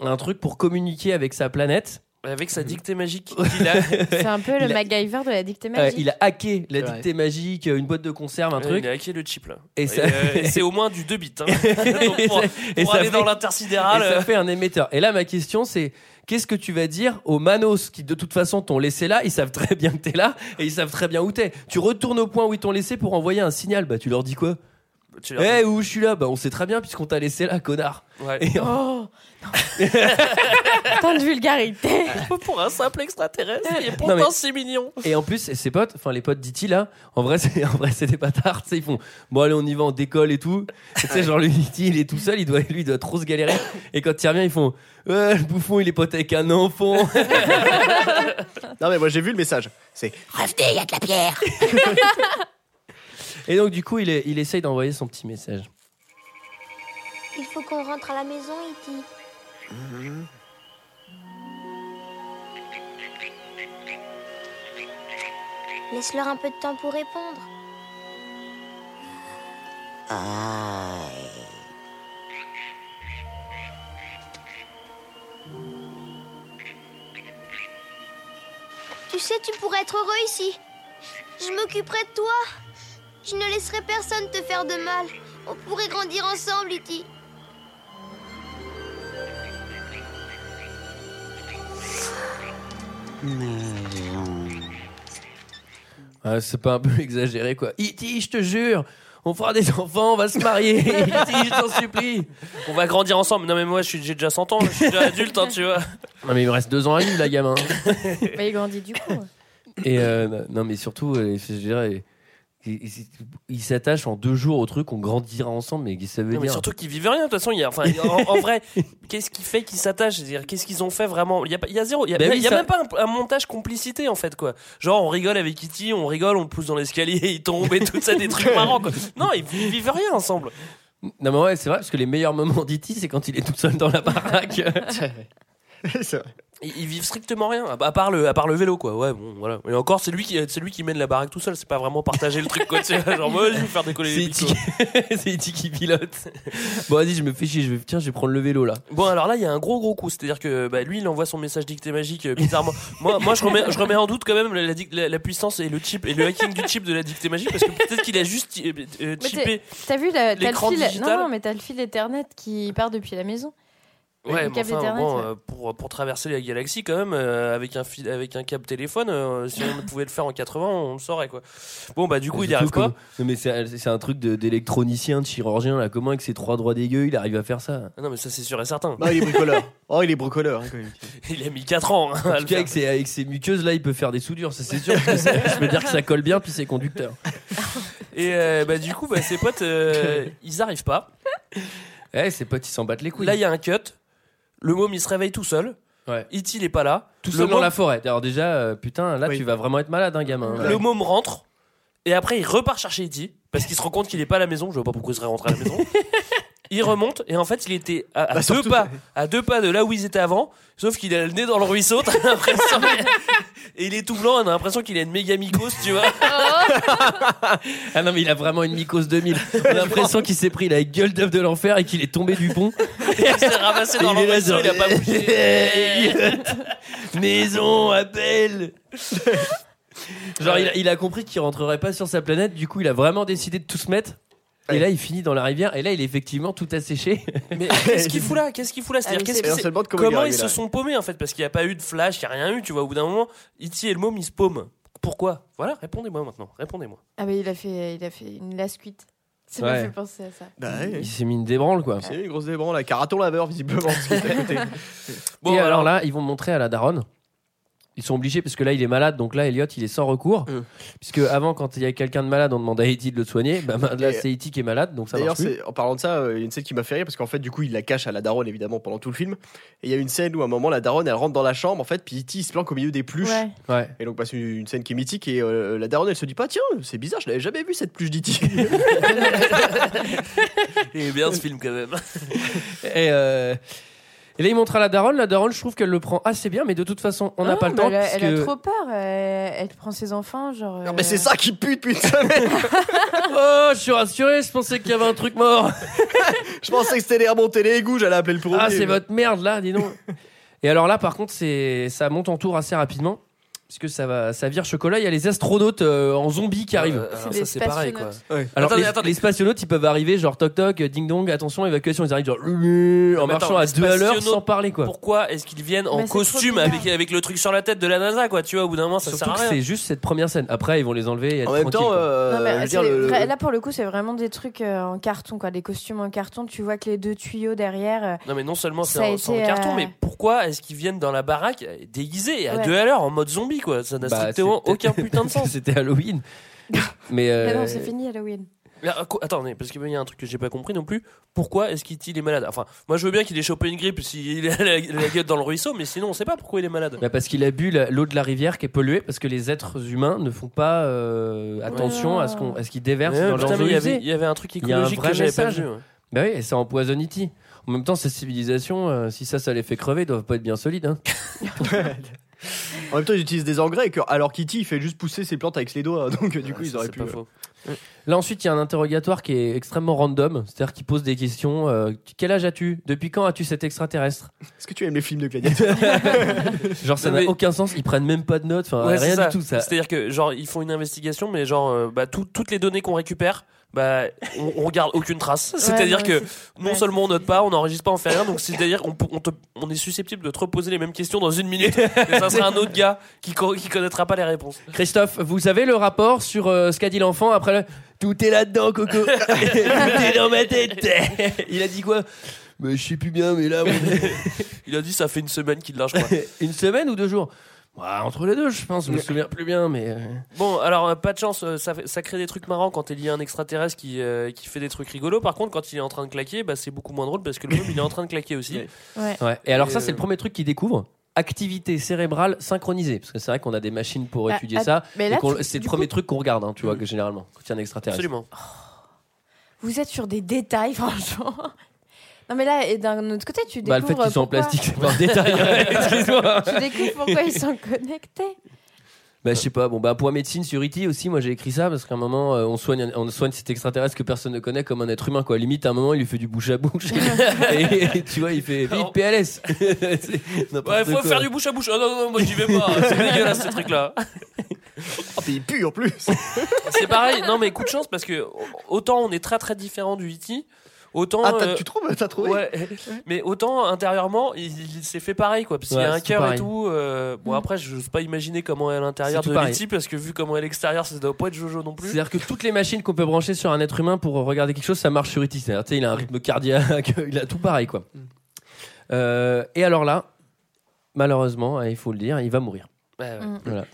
Speaker 1: un truc pour communiquer avec sa planète.
Speaker 6: Avec sa dictée magique.
Speaker 5: C'est un peu le
Speaker 1: Il a-
Speaker 5: MacGyver de la dictée
Speaker 1: Euh,
Speaker 5: magique.
Speaker 1: il a hacké la dictée magique, une boîte de conserve, un
Speaker 6: Ouais,
Speaker 1: truc.
Speaker 6: Il a hacké le chip là.
Speaker 1: Et
Speaker 6: Et,
Speaker 1: ça-
Speaker 6: euh, et c'est au moins du 2 bits. Hein. Donc, pour
Speaker 1: ça- et
Speaker 6: pour
Speaker 1: ça
Speaker 6: aller
Speaker 1: fait-
Speaker 6: dans
Speaker 1: Et
Speaker 6: l'intersidéral.
Speaker 1: ça
Speaker 6: euh,
Speaker 1: fait un émetteur. Et là, ma question, c'est qu'est-ce que tu vas dire aux manos qui, de toute façon, t'ont laissé là? Ils savent très bien que t'es là et ils savent très bien où t'es. Tu retournes au point où ils t'ont laissé pour envoyer un signal. Bah, tu leur dis quoi?
Speaker 6: Tu
Speaker 1: Eh, où je suis là Bah, on sait très bien puisqu'on t'a laissé là, connard.
Speaker 6: Ouais.
Speaker 1: Et-
Speaker 5: Oh non. Tant de vulgarité.
Speaker 6: Pour un simple extraterrestre, et
Speaker 1: Non,
Speaker 6: pourtant
Speaker 1: mais-
Speaker 6: c'est mignon.
Speaker 1: Et en plus, ses potes, enfin les potes d'Iti là, en vrai, c'est en vrai, c'est des bâtards. Tu sais, ils font bon allez, on y va, on décolle et tout. Tu sais, genre le Iti, il est tout seul, il doit, lui, il doit trop se galérer. Et quand il revient, ils font ouais, le bouffon, il est pote avec un enfant.
Speaker 10: Non, mais moi j'ai vu le message. C'est
Speaker 9: Revenez, il y a de la pierre.
Speaker 1: Et donc du coup, il, est- il essaye d'envoyer son petit message.
Speaker 7: Il faut qu'on rentre à la maison, Iti. Laisse-leur un peu de temps pour répondre. Tu sais, tu pourrais être heureux ici. Je m'occuperai de toi. Je ne laisserai personne te faire de mal. On pourrait grandir ensemble, Iti.
Speaker 1: Ah, c'est pas un peu exagéré quoi. Iti, je te jure, on fera des enfants, on va se marier. Iti, je t'en supplie.
Speaker 6: On va grandir ensemble. Non, mais moi, je suis- j'ai déjà 100 ans, je suis déjà adulte, hein, tu vois.
Speaker 1: Non mais il me reste deux ans à vivre, la gamin.
Speaker 5: Bah, il grandit du coup.
Speaker 1: Et euh, non, mais surtout, euh, je dirais, il, il- il s'attache en deux jours au truc, on grandira ensemble, mais ça veut
Speaker 6: Non, mais
Speaker 1: dire.
Speaker 6: surtout qu'ils vivent rien. De toute façon, il y a, enfin, en, en vrai, qu'est-ce qui fait qu'ils s'attachent? C'est-à-dire, qu'est-ce qu'ils ont fait vraiment? Il y a, y zéro. Il y a,
Speaker 1: Ben oui,
Speaker 6: il y a
Speaker 1: ça-
Speaker 6: même pas un, un montage complicité en fait, quoi. Genre, on rigole avec Kitty, on rigole, on le pousse dans l'escalier, il tombe et tout ça, des trucs marrants, quoi. Non, ils, ils vivent rien ensemble.
Speaker 1: Non, mais ouais, c'est vrai, parce que les meilleurs moments d'Iti, c'est quand il est tout seul dans la baraque.
Speaker 10: c'est vrai.
Speaker 6: Ils, ils vivent strictement rien, à part le, à part le vélo, quoi. Ouais, bon, voilà. Et encore, c'est lui qui, c'est lui qui mène la baraque tout seul. C'est pas vraiment partager le truc, quoi. tu sais, genre, moi, je vais faire décoller les
Speaker 1: C'est. Iti qui pilote. Bon, vas-y, je me fais chier. Je vais, tiens, je vais prendre le vélo là.
Speaker 6: Bon, alors là, il y a un gros gros coup. C'est-à-dire que bah, lui, il envoie son message dicté magique euh, bizarrement. moi, moi, je remets, je remets en doute quand même la, la- la puissance et le chip et le hacking du chip de la dictée magique parce que peut-être qu'il a juste euh, euh, chippé.
Speaker 5: T'as vu, le- t'as le
Speaker 6: l'écran
Speaker 5: fil.
Speaker 6: digital.
Speaker 5: Non, non, mais t'as le fil Ethernet qui part depuis la maison.
Speaker 6: Ouais, mais enfin, bon,
Speaker 5: ouais.
Speaker 6: euh, pour, pour traverser la galaxie quand même euh, avec un fil, avec un câble téléphone, euh, si on pouvait le faire en 80, on le saurait quoi. Bon bah du coup il arrive pas.
Speaker 1: que- Non, mais c'est c'est un truc d'électronicien, de chirurgien là. Comment avec ses trois droits dégueux, il arrive à faire ça?
Speaker 6: Ah non mais ça c'est sûr et certain.
Speaker 10: Non, il est bricoleur. Oh, il est bricoleur. hein, quand même.
Speaker 6: Il a mis 4 ans. hein,
Speaker 1: En tout cas, avec ses, avec ses muqueuses là, il peut faire des soudures, ça c'est sûr. que je peux dire que ça colle bien, puis c'est conducteur.
Speaker 6: Et euh, bah du coup bah, ses potes euh, ils arrivent pas.
Speaker 1: Eh, ses potes ils s'en battent les couilles.
Speaker 6: Là il y a un cut. Le môme il se réveille tout seul.
Speaker 1: Ouais.
Speaker 6: It il est pas là.
Speaker 1: Tout
Speaker 6: le
Speaker 1: seul dans la forêt. Alors déjà, euh, putain, là
Speaker 10: Oui.
Speaker 1: tu vas vraiment être malade, hein, gamin.
Speaker 6: le môme rentre. Et après il repart chercher It parce qu'il se rend compte qu'il est pas à la maison. Je vois pas pourquoi il serait rentré à la maison. Il remonte et en fait il était à, à
Speaker 10: Bah,
Speaker 6: deux
Speaker 10: surtout-
Speaker 6: pas, à deux pas de là où ils étaient avant. Sauf qu'il a le nez dans le ruisseau. T'as l'impression. et il est tout blanc. On a l'impression qu'il a une méga mycose, tu vois.
Speaker 1: Ah non, mais il a vraiment une mycose 2000. On a l'impression qu'il s'est pris la gueule d'œuf de l'enfer et qu'il est tombé du pont.
Speaker 6: Il s'est ramassé dans le ruisseau.
Speaker 1: genre,
Speaker 6: Il a pas bougé.
Speaker 1: Maison, appel Genre, il a, il a compris qu'il rentrerait pas sur sa planète, du coup, il a vraiment décidé de tout se mettre. Et là, il finit dans la rivière, et là, il est effectivement tout asséché.
Speaker 6: Mais qu'est-ce qu'il fout là? Qu'est-ce qu'il fout là? C'est-à-dire
Speaker 5: Ah,
Speaker 6: qu'est-ce que c'est
Speaker 10: comment,
Speaker 6: ils se sont paumés en fait? Parce qu'il n'y a pas eu de flash, il n'y a rien eu, tu vois. Au bout d'un moment, Iti et le môme ils se paument. Pourquoi? Voilà, répondez-moi maintenant. Répondez-moi.
Speaker 5: Ah, mais il a fait, il a fait une lascuite. Ça m'a
Speaker 1: Ouais.
Speaker 5: fait penser à ça.
Speaker 10: Bah, ouais.
Speaker 1: Il s'est mis une débranle, quoi.
Speaker 10: C'est une grosse débranle, la caraton laveur, visiblement. parce qu'il est à côté.
Speaker 6: Bon,
Speaker 1: et alors,
Speaker 6: alors-
Speaker 1: là, ils vont montrer à la daronne. Ils sont obligés parce que là il est malade donc là Elliot il est sans recours
Speaker 10: Mm.
Speaker 1: puisque avant quand il y a quelqu'un de malade on demande à Eti de le soigner bah là
Speaker 10: Et-
Speaker 1: c'est Eti qui est malade donc ça
Speaker 10: D'ailleurs,
Speaker 1: marche plus.
Speaker 10: c'est- en parlant de ça, euh, il y a une scène qui m'a fait rire parce qu'en fait, du coup, il la cache à la daronne évidemment pendant tout le film. Et il y a une scène où à un moment, la daronne elle rentre dans la chambre en fait, puis E.T. il se planque au milieu des pluches.
Speaker 5: Ouais.
Speaker 1: Ouais.
Speaker 10: Et donc, bah, c'est une scène qui est mythique. Et euh, la daronne elle se dit pas, tiens, c'est bizarre, je l'avais jamais vu cette pluche d'E.T.
Speaker 6: Il est bien ce film quand même.
Speaker 1: Et, euh, et là, il montre à la daronne. La daronne, je trouve qu'elle le prend assez bien, mais de toute façon, on n'a
Speaker 5: Ah,
Speaker 1: pas le temps.
Speaker 5: Elle a, elle a
Speaker 1: puisque-
Speaker 5: trop peur. Elle, elle prend ses enfants, genre.
Speaker 10: Non,
Speaker 5: euh,
Speaker 10: mais c'est ça qui pue depuis une semaine.
Speaker 1: Oh, je suis rassuré, je pensais qu'il y avait un truc mort.
Speaker 10: je pensais que c'était les remonter les égouts, j'allais appeler le premier.
Speaker 1: Ah, c'est votre merde là, dis donc. Et alors là, par contre, c'est ça monte en tour assez rapidement. Puisque ça va, ça vire chocolat. Il y a les astronautes euh, en zombies qui arrivent.
Speaker 6: Euh, alors ça c'est pareil quoi.
Speaker 1: Alors
Speaker 6: Attendez,
Speaker 1: les,
Speaker 6: attendez.
Speaker 1: les spationautes, ils peuvent arriver genre toc toc, ding dong, attention évacuation. Ils arrivent genre euh, en marchant
Speaker 6: attends,
Speaker 1: à deux à l'heure sans parler quoi.
Speaker 6: Pourquoi est-ce qu'ils viennent en costume avec, avec le truc sur la tête de la NASA quoi Tu vois, au bout d'un moment ça
Speaker 1: Surtout
Speaker 6: sert à rien.
Speaker 1: c'est juste cette première scène. Après, ils vont les enlever. Et être
Speaker 10: En même temps, euh,
Speaker 5: Non, mais
Speaker 10: dire, le-
Speaker 5: là pour le coup c'est vraiment des trucs euh, en carton quoi, des costumes en carton. Tu vois que les deux tuyaux derrière.
Speaker 6: Non mais non seulement c'est en, carton, mais pourquoi est-ce qu'ils viennent dans la baraque déguisés à deux à l'heure en mode zombie quoi Ça n'a
Speaker 1: Bah,
Speaker 6: strictement aucun putain de sens.
Speaker 1: C'était Halloween. mais
Speaker 5: Mais
Speaker 1: euh,
Speaker 5: non c'est fini Halloween.
Speaker 6: À quoi- attendez, parce qu'il y a un truc que j'ai pas compris non plus. Pourquoi est-ce qu'il est malade? Enfin, moi je veux bien qu'il ait chopé une grippe s'il a la, la gueule dans le ruisseau, mais sinon on sait pas pourquoi il est malade.
Speaker 1: Bah parce qu'il a bu la- l'eau de la rivière qui est polluée parce que les êtres humains ne font pas euh, attention à ce qu'on à ce qu'ils déversent
Speaker 6: Ouais,
Speaker 1: dans
Speaker 6: putain,
Speaker 1: leurs
Speaker 6: mais
Speaker 1: eaux
Speaker 6: il y avait-
Speaker 1: usées.
Speaker 6: il y avait un truc
Speaker 1: Il y a un
Speaker 6: écologique
Speaker 1: vrai
Speaker 6: que j'avais pas
Speaker 1: message.
Speaker 6: vu. ouais.
Speaker 1: Bah oui, et ça empoisonne E.T. En même temps, ces civilisations, euh, si ça, ça les fait crever, ils doivent pas être bien solides. Hein.
Speaker 10: En même temps, ils utilisent des engrais, que- alors qu'E.T. il fait juste pousser ses plantes avec les doigts. Donc, du coup,
Speaker 6: Ouais,
Speaker 10: ils auraient pu.
Speaker 6: pas
Speaker 10: euh,
Speaker 6: faux.
Speaker 1: Là, ensuite, il y a un interrogatoire qui est extrêmement random. C'est-à-dire qu'il pose des questions. euh, quel âge as-tu? Depuis quand as-tu cet extraterrestre?
Speaker 10: Est-ce que tu aimes les films de gladiateurs?
Speaker 1: Genre, ça
Speaker 6: Non,
Speaker 1: n'a
Speaker 6: mais-
Speaker 1: aucun sens. Ils prennent même pas de notes. Enfin,
Speaker 6: Ouais, c'est
Speaker 1: rien du tout. Ça.
Speaker 6: C'est-à-dire que genre ils font une investigation, mais genre euh, bah, tout- toutes les données qu'on récupère, bah on, on regarde aucune trace. C'est-à-dire que non
Speaker 5: ouais.
Speaker 6: seulement on note pas, on n'enregistre pas, on fait rien. Donc c'est-à-dire on, te- on est susceptible de te reposer les mêmes questions dans une minute. Et ça sera un autre gars qui co- qui connaîtra pas les réponses.
Speaker 1: Christophe, vous avez le rapport sur euh, ce qu'a dit l'enfant après le... Tout est là-dedans, Coco. Tout est dans ma tête. Il a dit quoi? Mais Je sais plus bien, mais là,
Speaker 6: Il a dit ça fait une semaine qu'il l'a, je crois.
Speaker 1: une semaine ou deux jours? Ouais, Entre les deux, je pense. Je me souviens plus bien, mais. euh,
Speaker 6: Bon, alors euh, pas de chance, euh, ça, fait- ça crée des trucs marrants quand il y a un extraterrestre qui, euh, qui fait des trucs rigolos. Par contre, quand il est en train de claquer, bah, c'est beaucoup moins drôle parce que le môme il est en train de claquer aussi.
Speaker 10: Ouais.
Speaker 5: Ouais.
Speaker 1: Ouais. Et alors,
Speaker 6: Et,
Speaker 1: ça, c'est
Speaker 6: euh,
Speaker 1: le premier truc qu'il découvre. Activité cérébrale synchronisée. Parce que c'est vrai qu'on a des machines pour
Speaker 5: Bah,
Speaker 1: étudier
Speaker 5: att-
Speaker 1: ça.
Speaker 5: mais
Speaker 1: et
Speaker 5: là,
Speaker 1: qu'on-
Speaker 5: tu-
Speaker 1: c'est le
Speaker 5: du
Speaker 1: premier
Speaker 5: coup-
Speaker 1: truc qu'on regarde, hein, tu vois, que généralement, quand il y a un extraterrestre.
Speaker 6: Absolument.
Speaker 5: Vous êtes sur des détails franchement. Non, mais là, et d'un autre côté, tu découvres.
Speaker 1: Bah, le fait qu'ils sont en
Speaker 5: pourquoi-
Speaker 1: plastique, c'est pas un détail. Excuse-moi.
Speaker 5: tu découvres pourquoi ils sont connectés.
Speaker 1: Bah, je sais pas. Bon, bah, point médecine sur E.T. aussi, moi j'ai écrit ça parce qu'à un moment, euh, on, soigne, on soigne cet extraterrestre que personne ne connaît comme un être humain, quoi. Limite, à un moment, il lui fait du bouche à bouche. et, et tu vois, il fait vite PLS. C'est n'importe
Speaker 6: Ouais, faut
Speaker 1: quoi.
Speaker 6: faire du bouche à bouche. Oh, non, non, moi j'y vais pas. C'est dégueulasse ce truc-là.
Speaker 10: Ah, mais il pue en plus.
Speaker 6: C'est pareil. Non, mais coup de chance parce que autant on est très très différent du E.T. Autant.
Speaker 10: Ah,
Speaker 6: euh,
Speaker 10: tu trouves T'as trouvé
Speaker 6: Ouais, mais autant intérieurement, il, il s'est fait pareil quoi, parce qu'il y a un cœur et tout. euh, bon après, je n'ose pas imaginer comment est à l'intérieur de
Speaker 1: pareil.
Speaker 6: l'E.T. parce que vu comment est à l'extérieur, ça doit pas être Jojo non plus.
Speaker 1: C'est-à-dire que toutes les machines qu'on peut brancher sur un être humain pour regarder quelque chose, ça marche sur E.T. C'est-à-dire, il a un rythme cardiaque, il a tout pareil, quoi. Euh, et alors là, malheureusement, hein, il faut le dire, il va mourir.
Speaker 6: Ouais, ouais.
Speaker 5: Mm.
Speaker 1: Voilà.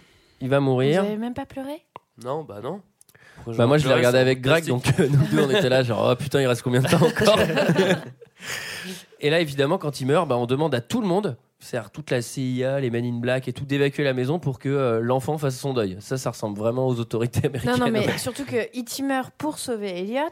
Speaker 1: Il va
Speaker 5: Vous
Speaker 1: mourir.
Speaker 5: avez même pas pleuré?
Speaker 6: Non, bah non.
Speaker 1: Bah moi je l'ai regardé avec Greg, donc euh, nous deux on était là genre oh putain il reste combien de temps encore Et là évidemment quand il meurt, bah, on demande à tout le monde, c'est-à-dire toute la CIA, les Men in Black et tout d'évacuer la maison pour que euh, l'enfant fasse son deuil. Ça ça ressemble vraiment aux autorités américaines.
Speaker 5: Non, non, mais surtout que E.T. meurt pour sauver Elliot.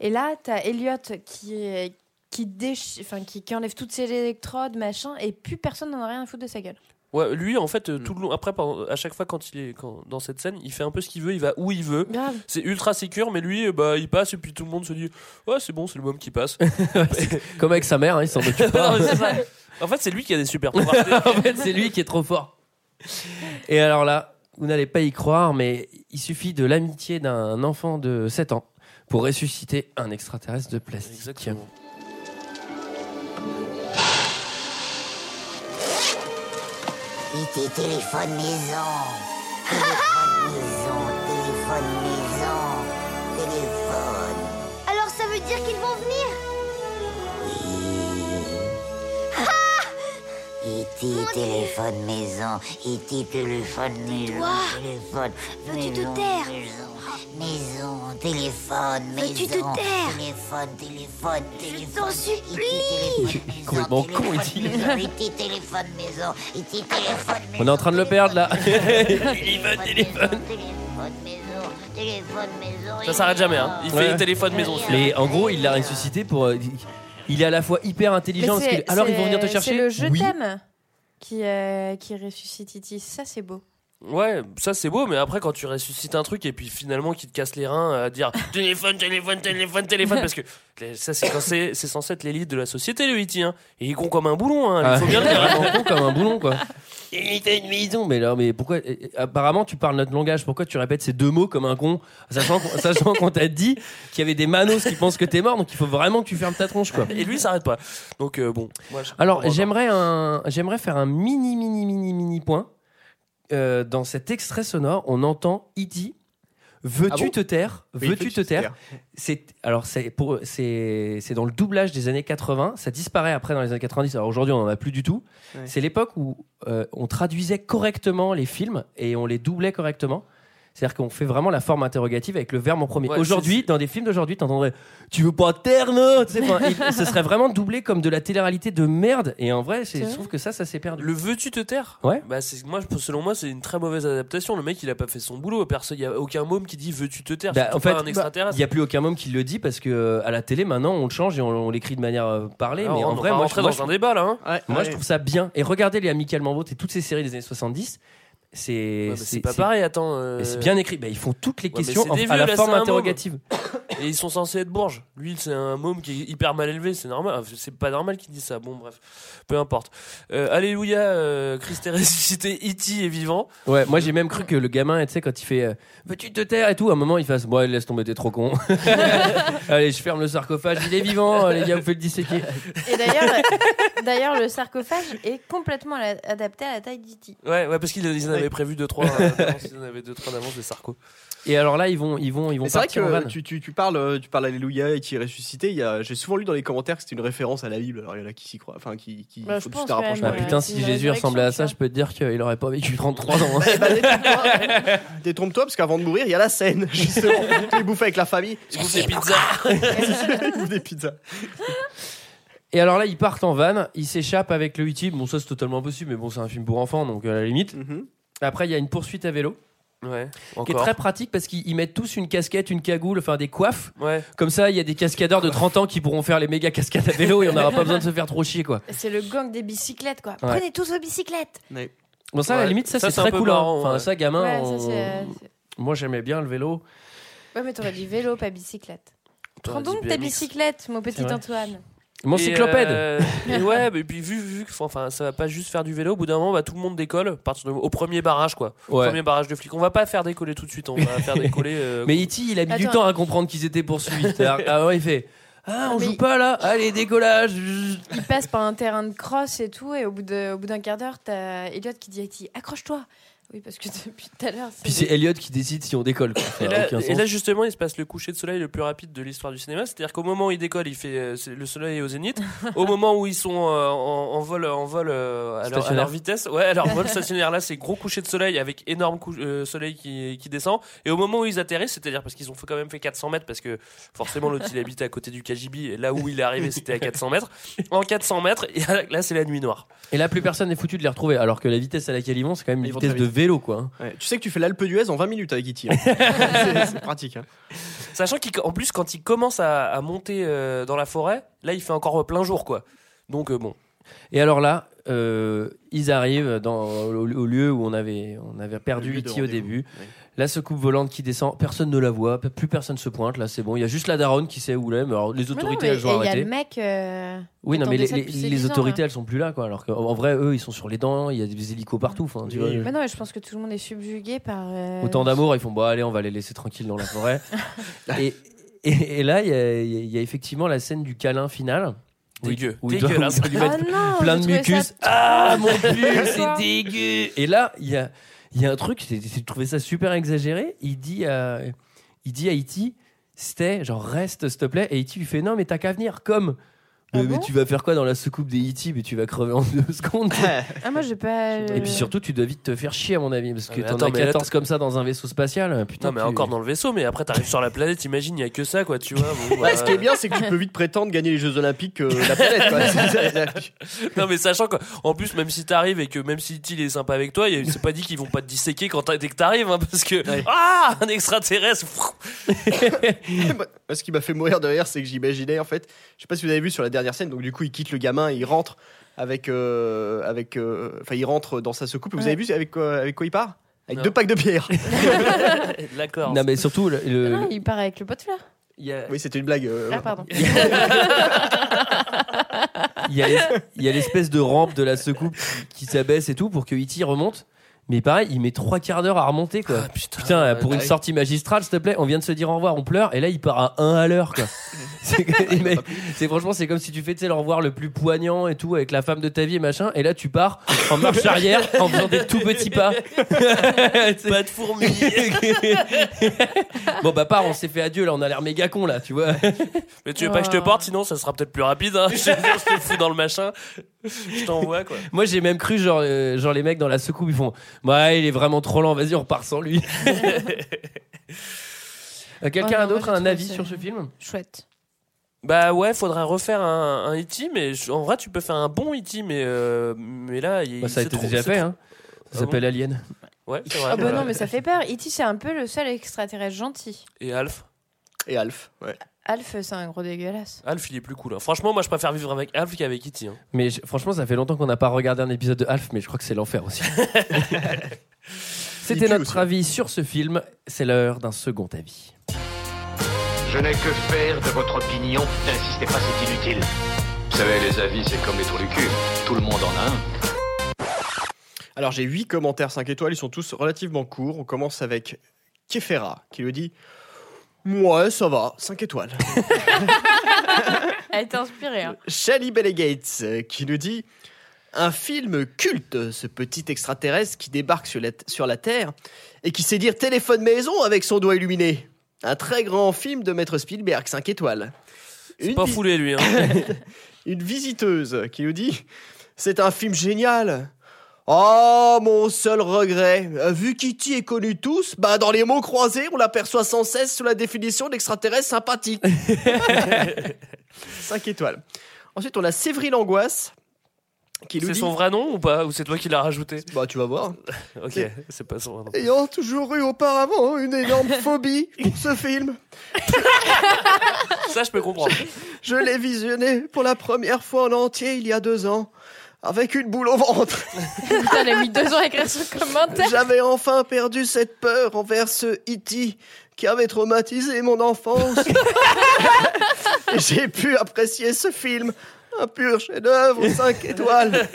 Speaker 5: Et là, t'as Elliot qui est. Qui, déch... enfin, qui, qui enlève toutes ses électrodes, machin, et plus personne n'en a rien à foutre de sa gueule.
Speaker 6: Ouais, lui en fait
Speaker 1: Mm.
Speaker 6: euh, tout le long après à chaque fois quand il est quand- dans cette scène, il fait un peu ce qu'il veut, il va où il veut.
Speaker 5: Grave.
Speaker 6: C'est ultra sécure mais lui euh, bah il passe et puis tout le monde se dit "Ouais, c'est bon, c'est le môme qui passe."
Speaker 1: Comme avec sa mère, hein, il s'en occupe pas.
Speaker 6: Non, mais c'est ça. En fait, c'est lui qui a des super pouvoirs.
Speaker 1: en fait c'est lui qui est trop fort. Et alors là, vous n'allez pas y croire, mais il suffit de l'amitié d'un enfant de 7 ans pour ressusciter un extraterrestre de plastique.
Speaker 6: Exactement.
Speaker 9: IT téléphone maison. Téléphone maison, téléphone maison, téléphone.
Speaker 7: Alors ça veut dire qu'ils vont venir?
Speaker 9: IT téléphone maison, IT téléphone maison,
Speaker 7: Toi,
Speaker 9: téléphone
Speaker 7: veux-tu te
Speaker 9: maison,
Speaker 7: taire
Speaker 9: maison, maison, téléphone maison,
Speaker 7: Veux-tu te taire
Speaker 9: téléphone, téléphone, téléphone,
Speaker 7: t'en supplie.
Speaker 1: Complètement con, E.T.
Speaker 9: IT téléphone maison, téléphone maison.
Speaker 1: On est en train de le perdre là.
Speaker 9: téléphone, téléphone, maison, téléphone maison.
Speaker 6: Ça s'arrête jamais hein. Il fait téléphone maison.
Speaker 1: Mais en gros, il l'a ressuscité pour. Il est à la fois hyper intelligent. Parce que- alors ils vont venir te chercher.
Speaker 5: C'est le je
Speaker 1: Oui.
Speaker 5: t'aime qui, euh, qui ressuscite E.T. Ça, c'est beau.
Speaker 6: Ouais, ça c'est beau, mais après quand tu ressuscites un truc et puis finalement qui te casse les reins à dire téléphone, téléphone, téléphone, téléphone, parce que ça c'est quand c'est c'est censé être l'élite de la société le E.T. Hein. Et il est con comme un boulon, hein, il faut bien dire.
Speaker 1: Con comme un boulon quoi. Il fait une maison. Mais là, mais pourquoi Apparemment, tu parles notre langage. Pourquoi tu répètes ces deux mots comme un con, sachant qu'on sachant qu'on t'a dit qu'il y avait des manos qui pensent que t'es mort, donc il faut vraiment que tu fermes ta tronche quoi.
Speaker 6: Et lui il s'arrête pas. Donc euh, bon. moi,
Speaker 1: Alors, j'aimerais un, j'aimerais faire un mini, mini, mini, mini point. Euh, dans cet extrait sonore, on entend E.T. Veux-tu
Speaker 10: Ah bon
Speaker 1: te taire?
Speaker 10: Oui,
Speaker 1: Veux-tu te taire? C'est alors c'est pour c'est c'est dans le doublage des années 80. Ça disparaît après dans les années 90. Alors aujourd'hui, on en a plus du tout.
Speaker 10: Ouais.
Speaker 1: C'est l'époque où euh, on traduisait correctement les films et on les doublait correctement. C'est-à-dire qu'on fait vraiment la forme interrogative avec le verbe en premier.
Speaker 6: Ouais,
Speaker 1: aujourd'hui, dans des films d'aujourd'hui, t'entendrais Tu veux pas enfin, il- Ce serait vraiment doublé comme de la télé-réalité de merde. Et en vrai, je trouve que ça, ça s'est perdu.
Speaker 6: Le veux-tu te taire?
Speaker 1: Ouais.
Speaker 6: Bah c'est moi je- selon moi c'est une très mauvaise adaptation. Le mec il a pas fait son boulot. Personne, il y a aucun môme qui dit veux-tu te taire.
Speaker 1: Bah, en fait,
Speaker 6: pas un
Speaker 1: il n'y a plus aucun môme qui le dit parce que euh, à la télé maintenant on le change et on, on l'écrit de manière euh, parlée.
Speaker 6: Alors,
Speaker 1: mais
Speaker 6: on
Speaker 1: en vrai, moi, je, moi,
Speaker 6: dans
Speaker 1: je-
Speaker 6: un débat là. Hein.
Speaker 10: Ouais,
Speaker 1: moi,
Speaker 10: ouais.
Speaker 1: je trouve ça bien. Et regardez les Amicalement Vôtres et toutes ces séries des années 70. C'est
Speaker 6: Ouais, pas pareil. Attends. euh,
Speaker 1: c'est bien écrit. Bah, ils font toutes les
Speaker 6: Ouais,
Speaker 1: questions en- à la
Speaker 6: là,
Speaker 1: forme interrogative.
Speaker 6: Et ils sont censés être bourges. Lui, c'est un môme qui est hyper mal élevé, c'est normal. C'est pas normal qu'il dise ça. Bon, bref, peu importe. Euh, alléluia, euh, Christ est ressuscité, E.T. est vivant.
Speaker 1: Ouais, moi j'ai même cru que le gamin, tu sais, quand il fait euh, Veux-tu te taire? et tout, à un moment il fasse Bon, laisse tomber, t'es trop con. allez, je ferme le sarcophage, il est vivant, allez, viens, vous faites le disséquer.
Speaker 5: Et d'ailleurs, d'ailleurs, le sarcophage est complètement adapté à la taille d'E.T.
Speaker 6: Ouais, ouais, parce qu'ils ils en avaient prévu 2-3 d'avance. Ils en avaient 2-3 d'avance des sarcos.
Speaker 1: Et alors là, ils vont, ils vont, ils vont
Speaker 10: c'est vrai que tu, tu, tu parles, euh, tu parles Alléluia et qui est ressuscité. il y a- J'ai souvent lu dans les commentaires que c'était une référence à la Bible. Alors il y en a qui s'y croient, enfin qui, qui
Speaker 5: Bah, je
Speaker 10: faut
Speaker 5: pense
Speaker 10: juste un rapprochement.
Speaker 1: Ah
Speaker 5: Ouais,
Speaker 1: putain,
Speaker 5: c'est
Speaker 1: si Jésus ressemblait à ça, je peux te dire qu'il aurait pas vécu 33 ans. hein.
Speaker 10: Ben, détrompe-toi. Parce qu'avant de mourir, il y a la scène justement. Il bouffe avec la famille.
Speaker 6: C'est.
Speaker 10: Il bouffe des pizzas.
Speaker 1: Et alors là, ils partent en van, ils s'échappent avec le E.T. Bon, ça c'est totalement possible, mais bon, c'est un film pour enfants, donc à la limite.
Speaker 10: Mhm.
Speaker 1: Après, il y a une poursuite à vélo.
Speaker 6: Ouais.
Speaker 1: qui est très pratique parce qu'ils ils mettent tous une casquette, une cagoule, enfin des coiffes.
Speaker 6: Ouais.
Speaker 1: Comme ça, il y a des cascadeurs de 30 ans qui pourront faire les méga cascades à vélo et on n'aura pas besoin de se faire trop chier, quoi.
Speaker 5: C'est le gang des bicyclettes, quoi.
Speaker 1: Ouais.
Speaker 5: Prenez tous vos bicyclettes.
Speaker 1: Bon, ça, à la limite, ça,
Speaker 6: Ça,
Speaker 1: c'est très cool. hein.
Speaker 6: marrant,
Speaker 1: Enfin,
Speaker 6: ouais.
Speaker 1: ça, gamin,
Speaker 5: Ouais, ça,
Speaker 1: on-
Speaker 5: c'est-
Speaker 1: moi, j'aimais bien le vélo.
Speaker 5: Ouais, mais t'aurais dit vélo, pas bicyclette. Prends donc ta bicyclette, mon petit. Antoine.
Speaker 1: Mon
Speaker 6: Et,
Speaker 1: cyclopède.
Speaker 6: euh, et ouais, mais puis vu, vu que enfin, ça va pas juste faire du vélo, au bout d'un moment, bah, tout le monde décolle partir de- au premier barrage, quoi. Au
Speaker 1: Ouais.
Speaker 6: Premier barrage de flics. On va pas faire décoller tout de suite, on va faire décoller. euh,
Speaker 1: Mais E.T., il a mis du
Speaker 5: Attends.
Speaker 1: temps à comprendre qu'ils étaient poursuivis. C'est-à-dire, Ah ouais, il fait Ah, on
Speaker 5: Mais-
Speaker 1: joue pas là Allez, décollage
Speaker 5: Il passe par un terrain de cross et tout, et au bout de- au bout d'un quart d'heure, t'as Elliot qui dit à Iti, accroche-toi. Oui, parce que depuis tout à l'heure.
Speaker 1: Puis c'est Elliot qui décide si on décolle. quoi. Ça
Speaker 6: Et là,
Speaker 1: aucun
Speaker 6: et
Speaker 1: sens.
Speaker 6: là, justement, il se passe le coucher de soleil le plus rapide de l'histoire du cinéma. C'est-à-dire qu'au moment où il décolle, il fait euh, le soleil est au zénith. au moment où ils sont euh, en, en vol, en vol euh, à, leur, à
Speaker 1: Stationnaire.
Speaker 6: leur vitesse, ouais, à leur vol stationnaire, là, c'est gros coucher de soleil avec énorme euh, soleil qui, qui descend. Et au moment où ils atterrissent, c'est-à-dire parce qu'ils ont quand même fait 400 mètres, parce que forcément l'autre il habitait à côté du KGB, et là où il est arrivé, c'était à 400 mètres. En 400 mètres, et là, c'est la nuit noire.
Speaker 1: Et là, plus personne n'est foutu de les retrouver. Alors que la vitesse à laquelle ils vont, c'est quand même une
Speaker 10: Ils
Speaker 1: vitesse de. Vélo, quoi.
Speaker 10: Ouais, Tu sais que tu fais l'Alpe d'Huez en 20 minutes avec E.T. hein. c'est pratique. hein.
Speaker 6: Sachant qu'en plus, quand il commence à, à monter euh, dans la forêt, là, il fait encore plein jour, quoi. Donc, euh, bon.
Speaker 1: Et alors là, euh, ils arrivent dans, au, au lieu où on avait, on avait perdu
Speaker 10: de
Speaker 1: E.T. au début.
Speaker 10: Oui.
Speaker 1: La secoupe volante qui descend, personne ne la voit, plus personne se pointe. Là, c'est bon. Il y a juste la daronne qui sait où elle est. Mais alors, les
Speaker 5: Mais non,
Speaker 1: autorités,
Speaker 5: mais-
Speaker 1: elles ont
Speaker 5: et Il y a
Speaker 1: arrêté.
Speaker 5: le mec. euh,
Speaker 1: Oui, non, mais les,
Speaker 5: ça
Speaker 1: les-
Speaker 5: depuis
Speaker 1: les
Speaker 5: 10 ans,
Speaker 1: autorités,
Speaker 5: là.
Speaker 1: elles sont plus là, quoi. Alors qu'en en vrai, eux, ils sont sur les dents. Il y a des hélicos partout. Enfin, tu
Speaker 10: Oui.
Speaker 1: vois.
Speaker 5: Mais non, mais je pense que tout le monde est subjugué par. euh,
Speaker 1: Autant d'amour, ils font bon, allez, on va les laisser tranquilles dans la forêt. et, et, et là, il y, a- il y a effectivement la scène du câlin final. Où il-
Speaker 6: Dégueu.
Speaker 1: où doit-
Speaker 6: Dégueulasse.
Speaker 1: où il doit lui mettre
Speaker 5: Oh non,
Speaker 1: plein de mucus.
Speaker 5: ça
Speaker 1: Ah mon dieu, c'est dégueu. Et là, il y a, il y a un truc, j'ai trouvé ça super exagéré. Il dit à, il dit à Iti, c'était genre reste s'il te plaît. Et Iti lui fait non mais t'as qu'à venir comme.
Speaker 5: Ah
Speaker 1: mais, tu vas faire quoi dans la soucoupe des Iti Mais tu vas crever en deux secondes.
Speaker 5: Ah, moi, j'ai pas.
Speaker 1: Et puis surtout, tu dois vite te faire chier à mon avis parce
Speaker 6: Ah,
Speaker 1: que
Speaker 6: mais
Speaker 1: t'en as
Speaker 6: mais là,
Speaker 1: 14 comme ça dans un vaisseau spatial. Putain,
Speaker 6: Non, mais
Speaker 1: tu-
Speaker 6: encore dans le vaisseau, mais après, t'arrives sur la planète, imagine, il y a que ça, quoi, tu vois. bon,
Speaker 10: Ouais,
Speaker 6: bah,
Speaker 10: ce qui est bien, c'est que tu peux vite prétendre gagner les Jeux Olympiques euh, la planète. quoi.
Speaker 6: Non, mais sachant qu'en plus, même si t'arrives et que même si il est sympa avec toi, c'est pas dit qu'ils vont pas te disséquer quand dès que t'arrives, hein, parce que.
Speaker 10: Ouais.
Speaker 6: Ah Un extraterrestre
Speaker 10: Moi, ce qui m'a fait mourir de rire, c'est que j'imaginais en fait, je sais pas si vous avez vu sur la dernière scène, donc du coup il quitte le gamin, et il rentre avec, euh, avec, euh, enfin il rentre dans sa secoupe. Vous
Speaker 5: Ouais.
Speaker 10: avez vu avec quoi, avec quoi il part? Avec
Speaker 6: Non.
Speaker 10: deux packs de bière.
Speaker 6: D'accord.
Speaker 1: Non mais surtout, le- le-
Speaker 5: Non, il part avec le pot de fleurs.
Speaker 1: il y a,
Speaker 10: oui, c'était une blague. euh,
Speaker 5: Ah, pardon.
Speaker 1: il y a l'es- il y a l'espèce de rampe de la secoupe qui s'abaisse et tout pour que E.T. remonte. Mais pareil, il met trois quarts d'heure à remonter quoi.
Speaker 6: Ah, putain.
Speaker 1: Putain, pour une sortie magistrale, s'il te plaît, on vient de se dire au revoir, on pleure, et là il part à 1 à l'heure quoi. c'est que- mais c'est- franchement, c'est comme si tu fais tu sais, le revoir le plus poignant et tout avec la femme de ta vie et machin, et là tu pars en marche arrière en faisant des tout petits pas.
Speaker 6: Pas de fourmis.
Speaker 1: bon bah part, on s'est fait adieu là, on a l'air méga con là, tu vois.
Speaker 6: mais tu veux pas que je te porte, sinon ça sera peut-être plus rapide. Hein. Je te jure, je te fous dans le machin. Je t'envoie, quoi.
Speaker 1: Moi j'ai même cru genre, euh, genre les mecs dans la secoupe ils font ouais il est vraiment trop lent, vas-y on repart sans lui. Euh, Quelqu'un
Speaker 5: non, moi,
Speaker 1: d'autre
Speaker 5: j'ai
Speaker 1: a un
Speaker 5: trouvé
Speaker 1: avis
Speaker 5: ça-
Speaker 1: sur ce film?
Speaker 5: Chouette.
Speaker 6: Bah ouais, faudrait refaire un, un E.T., mais je- en vrai, tu peux faire un bon E.T., mais, euh, mais là, il,
Speaker 1: Bah, Ça a
Speaker 6: c'est
Speaker 1: été
Speaker 6: trop-
Speaker 1: déjà
Speaker 6: c'est
Speaker 1: fait, hein. Ça
Speaker 6: Ah
Speaker 1: s'appelle Alien.
Speaker 6: Ouais, c'est vrai.
Speaker 5: Ah bah
Speaker 6: voilà.
Speaker 5: non, mais ça fait peur. E.T. c'est un peu le seul extraterrestre gentil.
Speaker 6: Et Alf?
Speaker 10: Et Alf. Ouais.
Speaker 5: Alf, c'est un gros dégueulasse.
Speaker 6: Alf, il est plus cool. hein. Franchement, moi, je préfère vivre avec Alf qu'avec E.T. hein.
Speaker 1: Mais je- franchement, ça fait longtemps qu'on n'a pas regardé un épisode de Alf, mais je crois que c'est l'enfer aussi. C'était
Speaker 10: pue
Speaker 1: notre
Speaker 10: aussi.
Speaker 1: avis sur ce film. C'est l'heure d'un second avis.
Speaker 12: Je n'ai que faire de votre opinion. N'insistez pas, c'est inutile.
Speaker 3: Vous savez, les avis, c'est comme les trous du cul. Tout le monde en a un.
Speaker 10: Alors j'ai 8 commentaires 5 étoiles, ils sont tous relativement courts. On commence avec Kefera qui lui dit Ouais, ça va, 5 étoiles.
Speaker 5: Elle est inspirée. Hein.
Speaker 10: Shelley Bellegates euh, qui nous dit un film culte, ce petit extraterrestre qui débarque sur la, sur la Terre et qui sait dire téléphone maison avec son doigt illuminé. Un très grand film de Maître Spielberg, 5 étoiles.
Speaker 6: C'est
Speaker 10: Une
Speaker 6: pas
Speaker 10: vi-
Speaker 6: foulé, lui. Hein.
Speaker 10: Une visiteuse qui nous dit c'est un film génial. Oh, mon seul regret. Euh, Vu qu'E.T. est connu tous, bah dans les mots croisés, on l'aperçoit sans cesse sous la définition d'extraterrestre sympathique. 5 étoiles. Ensuite, on a Séverine Angoisse qui
Speaker 6: C'est
Speaker 10: dit.
Speaker 6: son vrai nom ou pas? Ou c'est toi qui l'as rajouté?
Speaker 10: Bah, tu vas voir.
Speaker 6: Ok,
Speaker 10: C'est-
Speaker 6: c'est pas son vrai nom.
Speaker 10: Ayant toujours eu auparavant une énorme phobie pour ce film,
Speaker 6: Ça, je peux comprendre.
Speaker 10: je l'ai visionné pour la première fois en entier il y a deux ans, avec une boule au ventre.
Speaker 5: Putain, elle a mis deux ans à écrire ce commentaire.
Speaker 10: J'avais enfin perdu cette peur envers ce E.T. qui avait traumatisé mon enfance. J'ai pu apprécier ce film, un pur chef-d'œuvre 5 étoiles.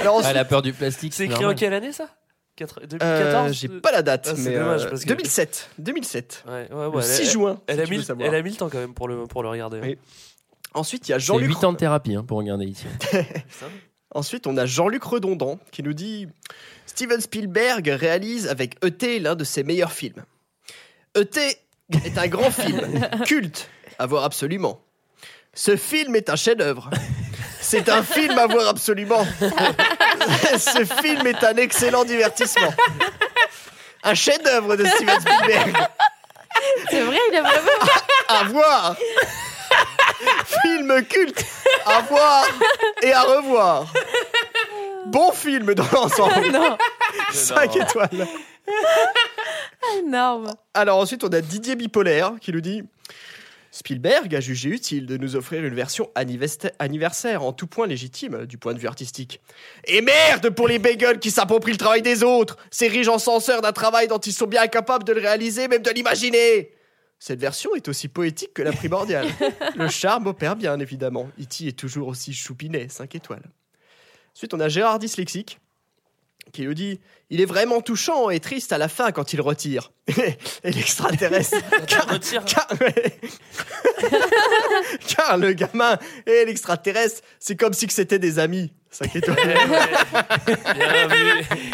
Speaker 10: Alors
Speaker 1: Ah,
Speaker 10: ensuite,
Speaker 1: elle a peur du plastique.
Speaker 6: C'est écrit en quelle année ça? Quatre-
Speaker 10: euh,
Speaker 6: 2014
Speaker 10: j'ai pas la date,
Speaker 6: Ah,
Speaker 10: mais
Speaker 6: dommage,
Speaker 10: euh,
Speaker 6: parce que-
Speaker 10: 2007. 2007.
Speaker 6: Ouais, ouais, ouais,
Speaker 10: Le
Speaker 6: elle-
Speaker 10: 6
Speaker 6: elle-
Speaker 10: juin.
Speaker 6: Elle,
Speaker 10: si
Speaker 6: a
Speaker 10: tu
Speaker 6: mis,
Speaker 10: veux savoir.
Speaker 6: elle a mis le temps quand même pour le, pour le regarder.
Speaker 10: Oui. Ensuite, il y a
Speaker 1: C'est
Speaker 10: Jean-Luc
Speaker 1: 8 ans de thérapie hein, pour regarder ici.
Speaker 10: Ensuite, on a Jean-Luc Redondant qui nous dit Steven Spielberg réalise avec E.T. l'un de ses meilleurs films. E.T. est un grand film, culte, à voir absolument. Ce film est un chef-d'œuvre. C'est un film à voir absolument. Ce film est un excellent divertissement. Un chef-d'œuvre de Steven Spielberg.
Speaker 5: C'est vrai, il a vraiment.
Speaker 10: À voir. Film culte à voir et à revoir. Bon film dans l'ensemble.
Speaker 5: Non,
Speaker 10: 5 étoiles.
Speaker 5: énorme.
Speaker 10: Alors ensuite, on a Didier Bipolaire qui nous dit Spielberg a jugé utile de nous offrir une version anniversa- anniversaire en tout point légitime du point de vue artistique. Et merde pour les bagels qui s'approprient le travail des autres, ces riches encenseurs d'un travail dont ils sont bien incapables de le réaliser, même de l'imaginer. Cette version est aussi poétique que la primordiale. le charme opère bien, évidemment. E.T. est toujours aussi choupinet, 5 étoiles. Ensuite, on a Gérard Dyslexique qui nous dit Il est vraiment touchant et triste à la fin quand il retire. et l'extraterrestre. car, car-. Car le gamin et l'extraterrestre, c'est comme si c'était des amis. 5 étoiles.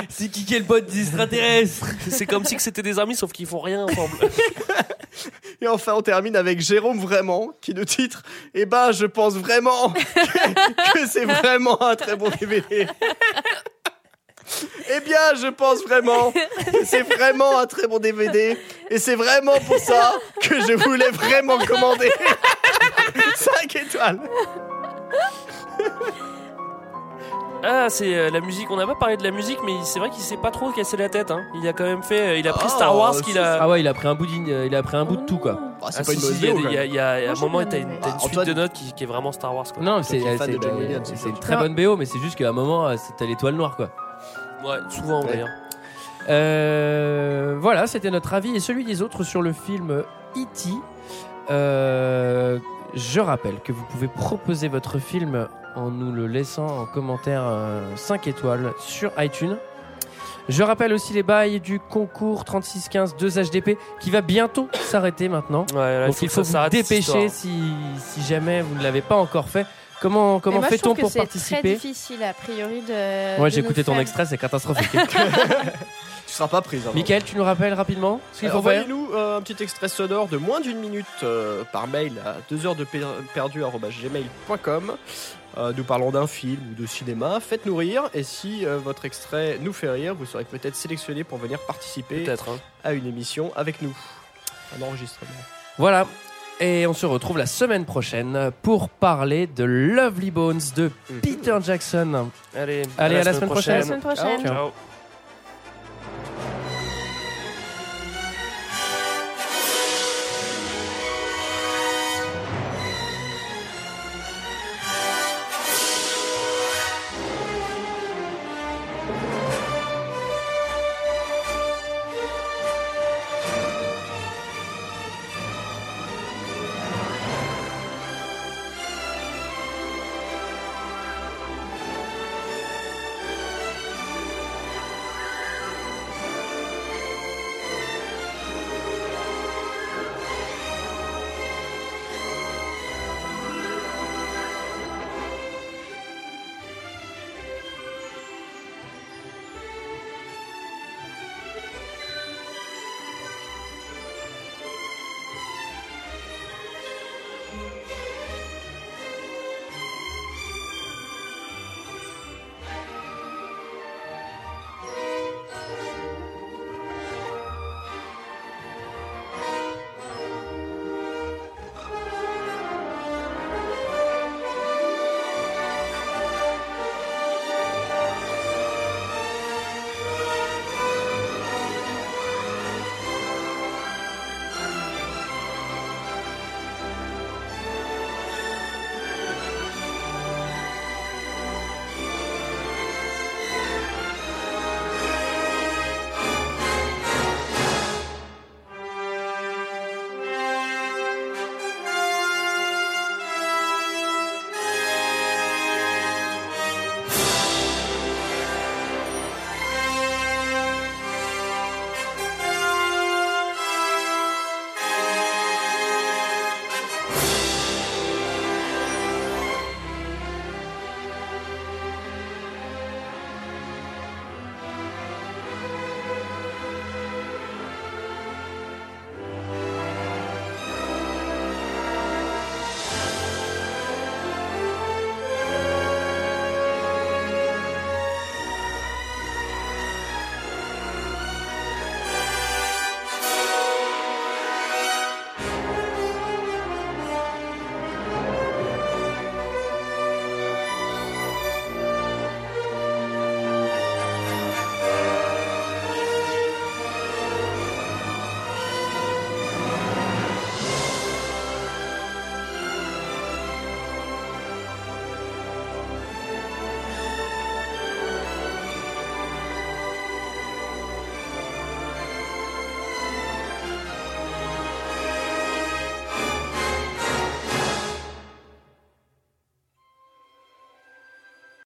Speaker 1: C'est qui quel pote d'extraterrestre
Speaker 6: C'est comme si que c'était des amis, sauf qu'ils font rien ensemble.
Speaker 10: Et enfin, on termine avec Jérôme Vraiment, qui nous titre Eh ben, je pense vraiment que, que c'est vraiment un très bon DVD. Eh bien, je pense vraiment que c'est vraiment un très bon DVD. Et c'est vraiment pour ça que je voulais vraiment commander. 5 étoiles.
Speaker 6: Ah, c'est euh, la musique. On n'a pas parlé de la musique, mais c'est vrai qu'il s'est pas trop cassé la tête. Hein. Il a quand même fait. euh, il a pris
Speaker 10: Oh,
Speaker 6: Star Wars qu'il a.
Speaker 1: Ah ouais, il a pris un bout, euh, il a pris un bout de tout quoi.
Speaker 10: Ah, c'est
Speaker 6: Ah,
Speaker 10: pas
Speaker 6: si,
Speaker 10: une
Speaker 6: si,
Speaker 10: bonne
Speaker 6: il y a
Speaker 10: vidéo,
Speaker 6: des-
Speaker 10: quand
Speaker 6: il y a,
Speaker 10: même.
Speaker 6: il y a- il y a un moment, t'as une, t'as une
Speaker 10: Ah,
Speaker 6: suite
Speaker 10: Antoine-
Speaker 6: de notes qui, qui est vraiment Star Wars. Quoi.
Speaker 1: Non, c'est une très bonne BO, mais c'est juste qu'à un moment, c'était l'étoile noire quoi.
Speaker 6: Ouais, souvent d'ailleurs.
Speaker 1: Euh, voilà, c'était notre avis et celui des autres sur le film E.T. Euh, je rappelle que vous pouvez proposer votre film en nous le laissant en commentaire 5 étoiles sur iTunes. Je rappelle aussi les bails du concours 3615 2 HDP qui va bientôt s'arrêter maintenant.
Speaker 6: Ouais, là,
Speaker 1: Donc il faut vous dépêcher
Speaker 6: histoire.
Speaker 1: si, si jamais vous ne l'avez pas encore fait. Comment, comment fait-on pour
Speaker 5: c'est Très
Speaker 1: participer
Speaker 5: difficile, a priori, de.
Speaker 1: Ouais, j'ai écouté ton extrait, c'est catastrophique.
Speaker 10: Tu seras pas prise. hein.
Speaker 1: Michael, tu nous rappelles rapidement ce qu'il
Speaker 10: Euh,
Speaker 1: faut faire
Speaker 10: Envoyez-nous euh, un petit extrait sonore de moins d'une minute euh, par mail à 2 heures de perdu@gmail.com. Euh, nous parlons d'un film ou de cinéma. Faites-nous rire et si euh, votre extrait nous fait rire, vous serez peut-être sélectionné pour venir participer
Speaker 6: Peut-être. hein.
Speaker 10: à une émission avec nous. Un enregistrement.
Speaker 1: Voilà. Et on se retrouve la semaine prochaine pour parler de Lovely Bones de Peter Jackson.
Speaker 6: Allez,
Speaker 1: Allez, à la semaine prochaine.
Speaker 5: À la semaine prochaine.
Speaker 1: Ciao.
Speaker 6: Ciao.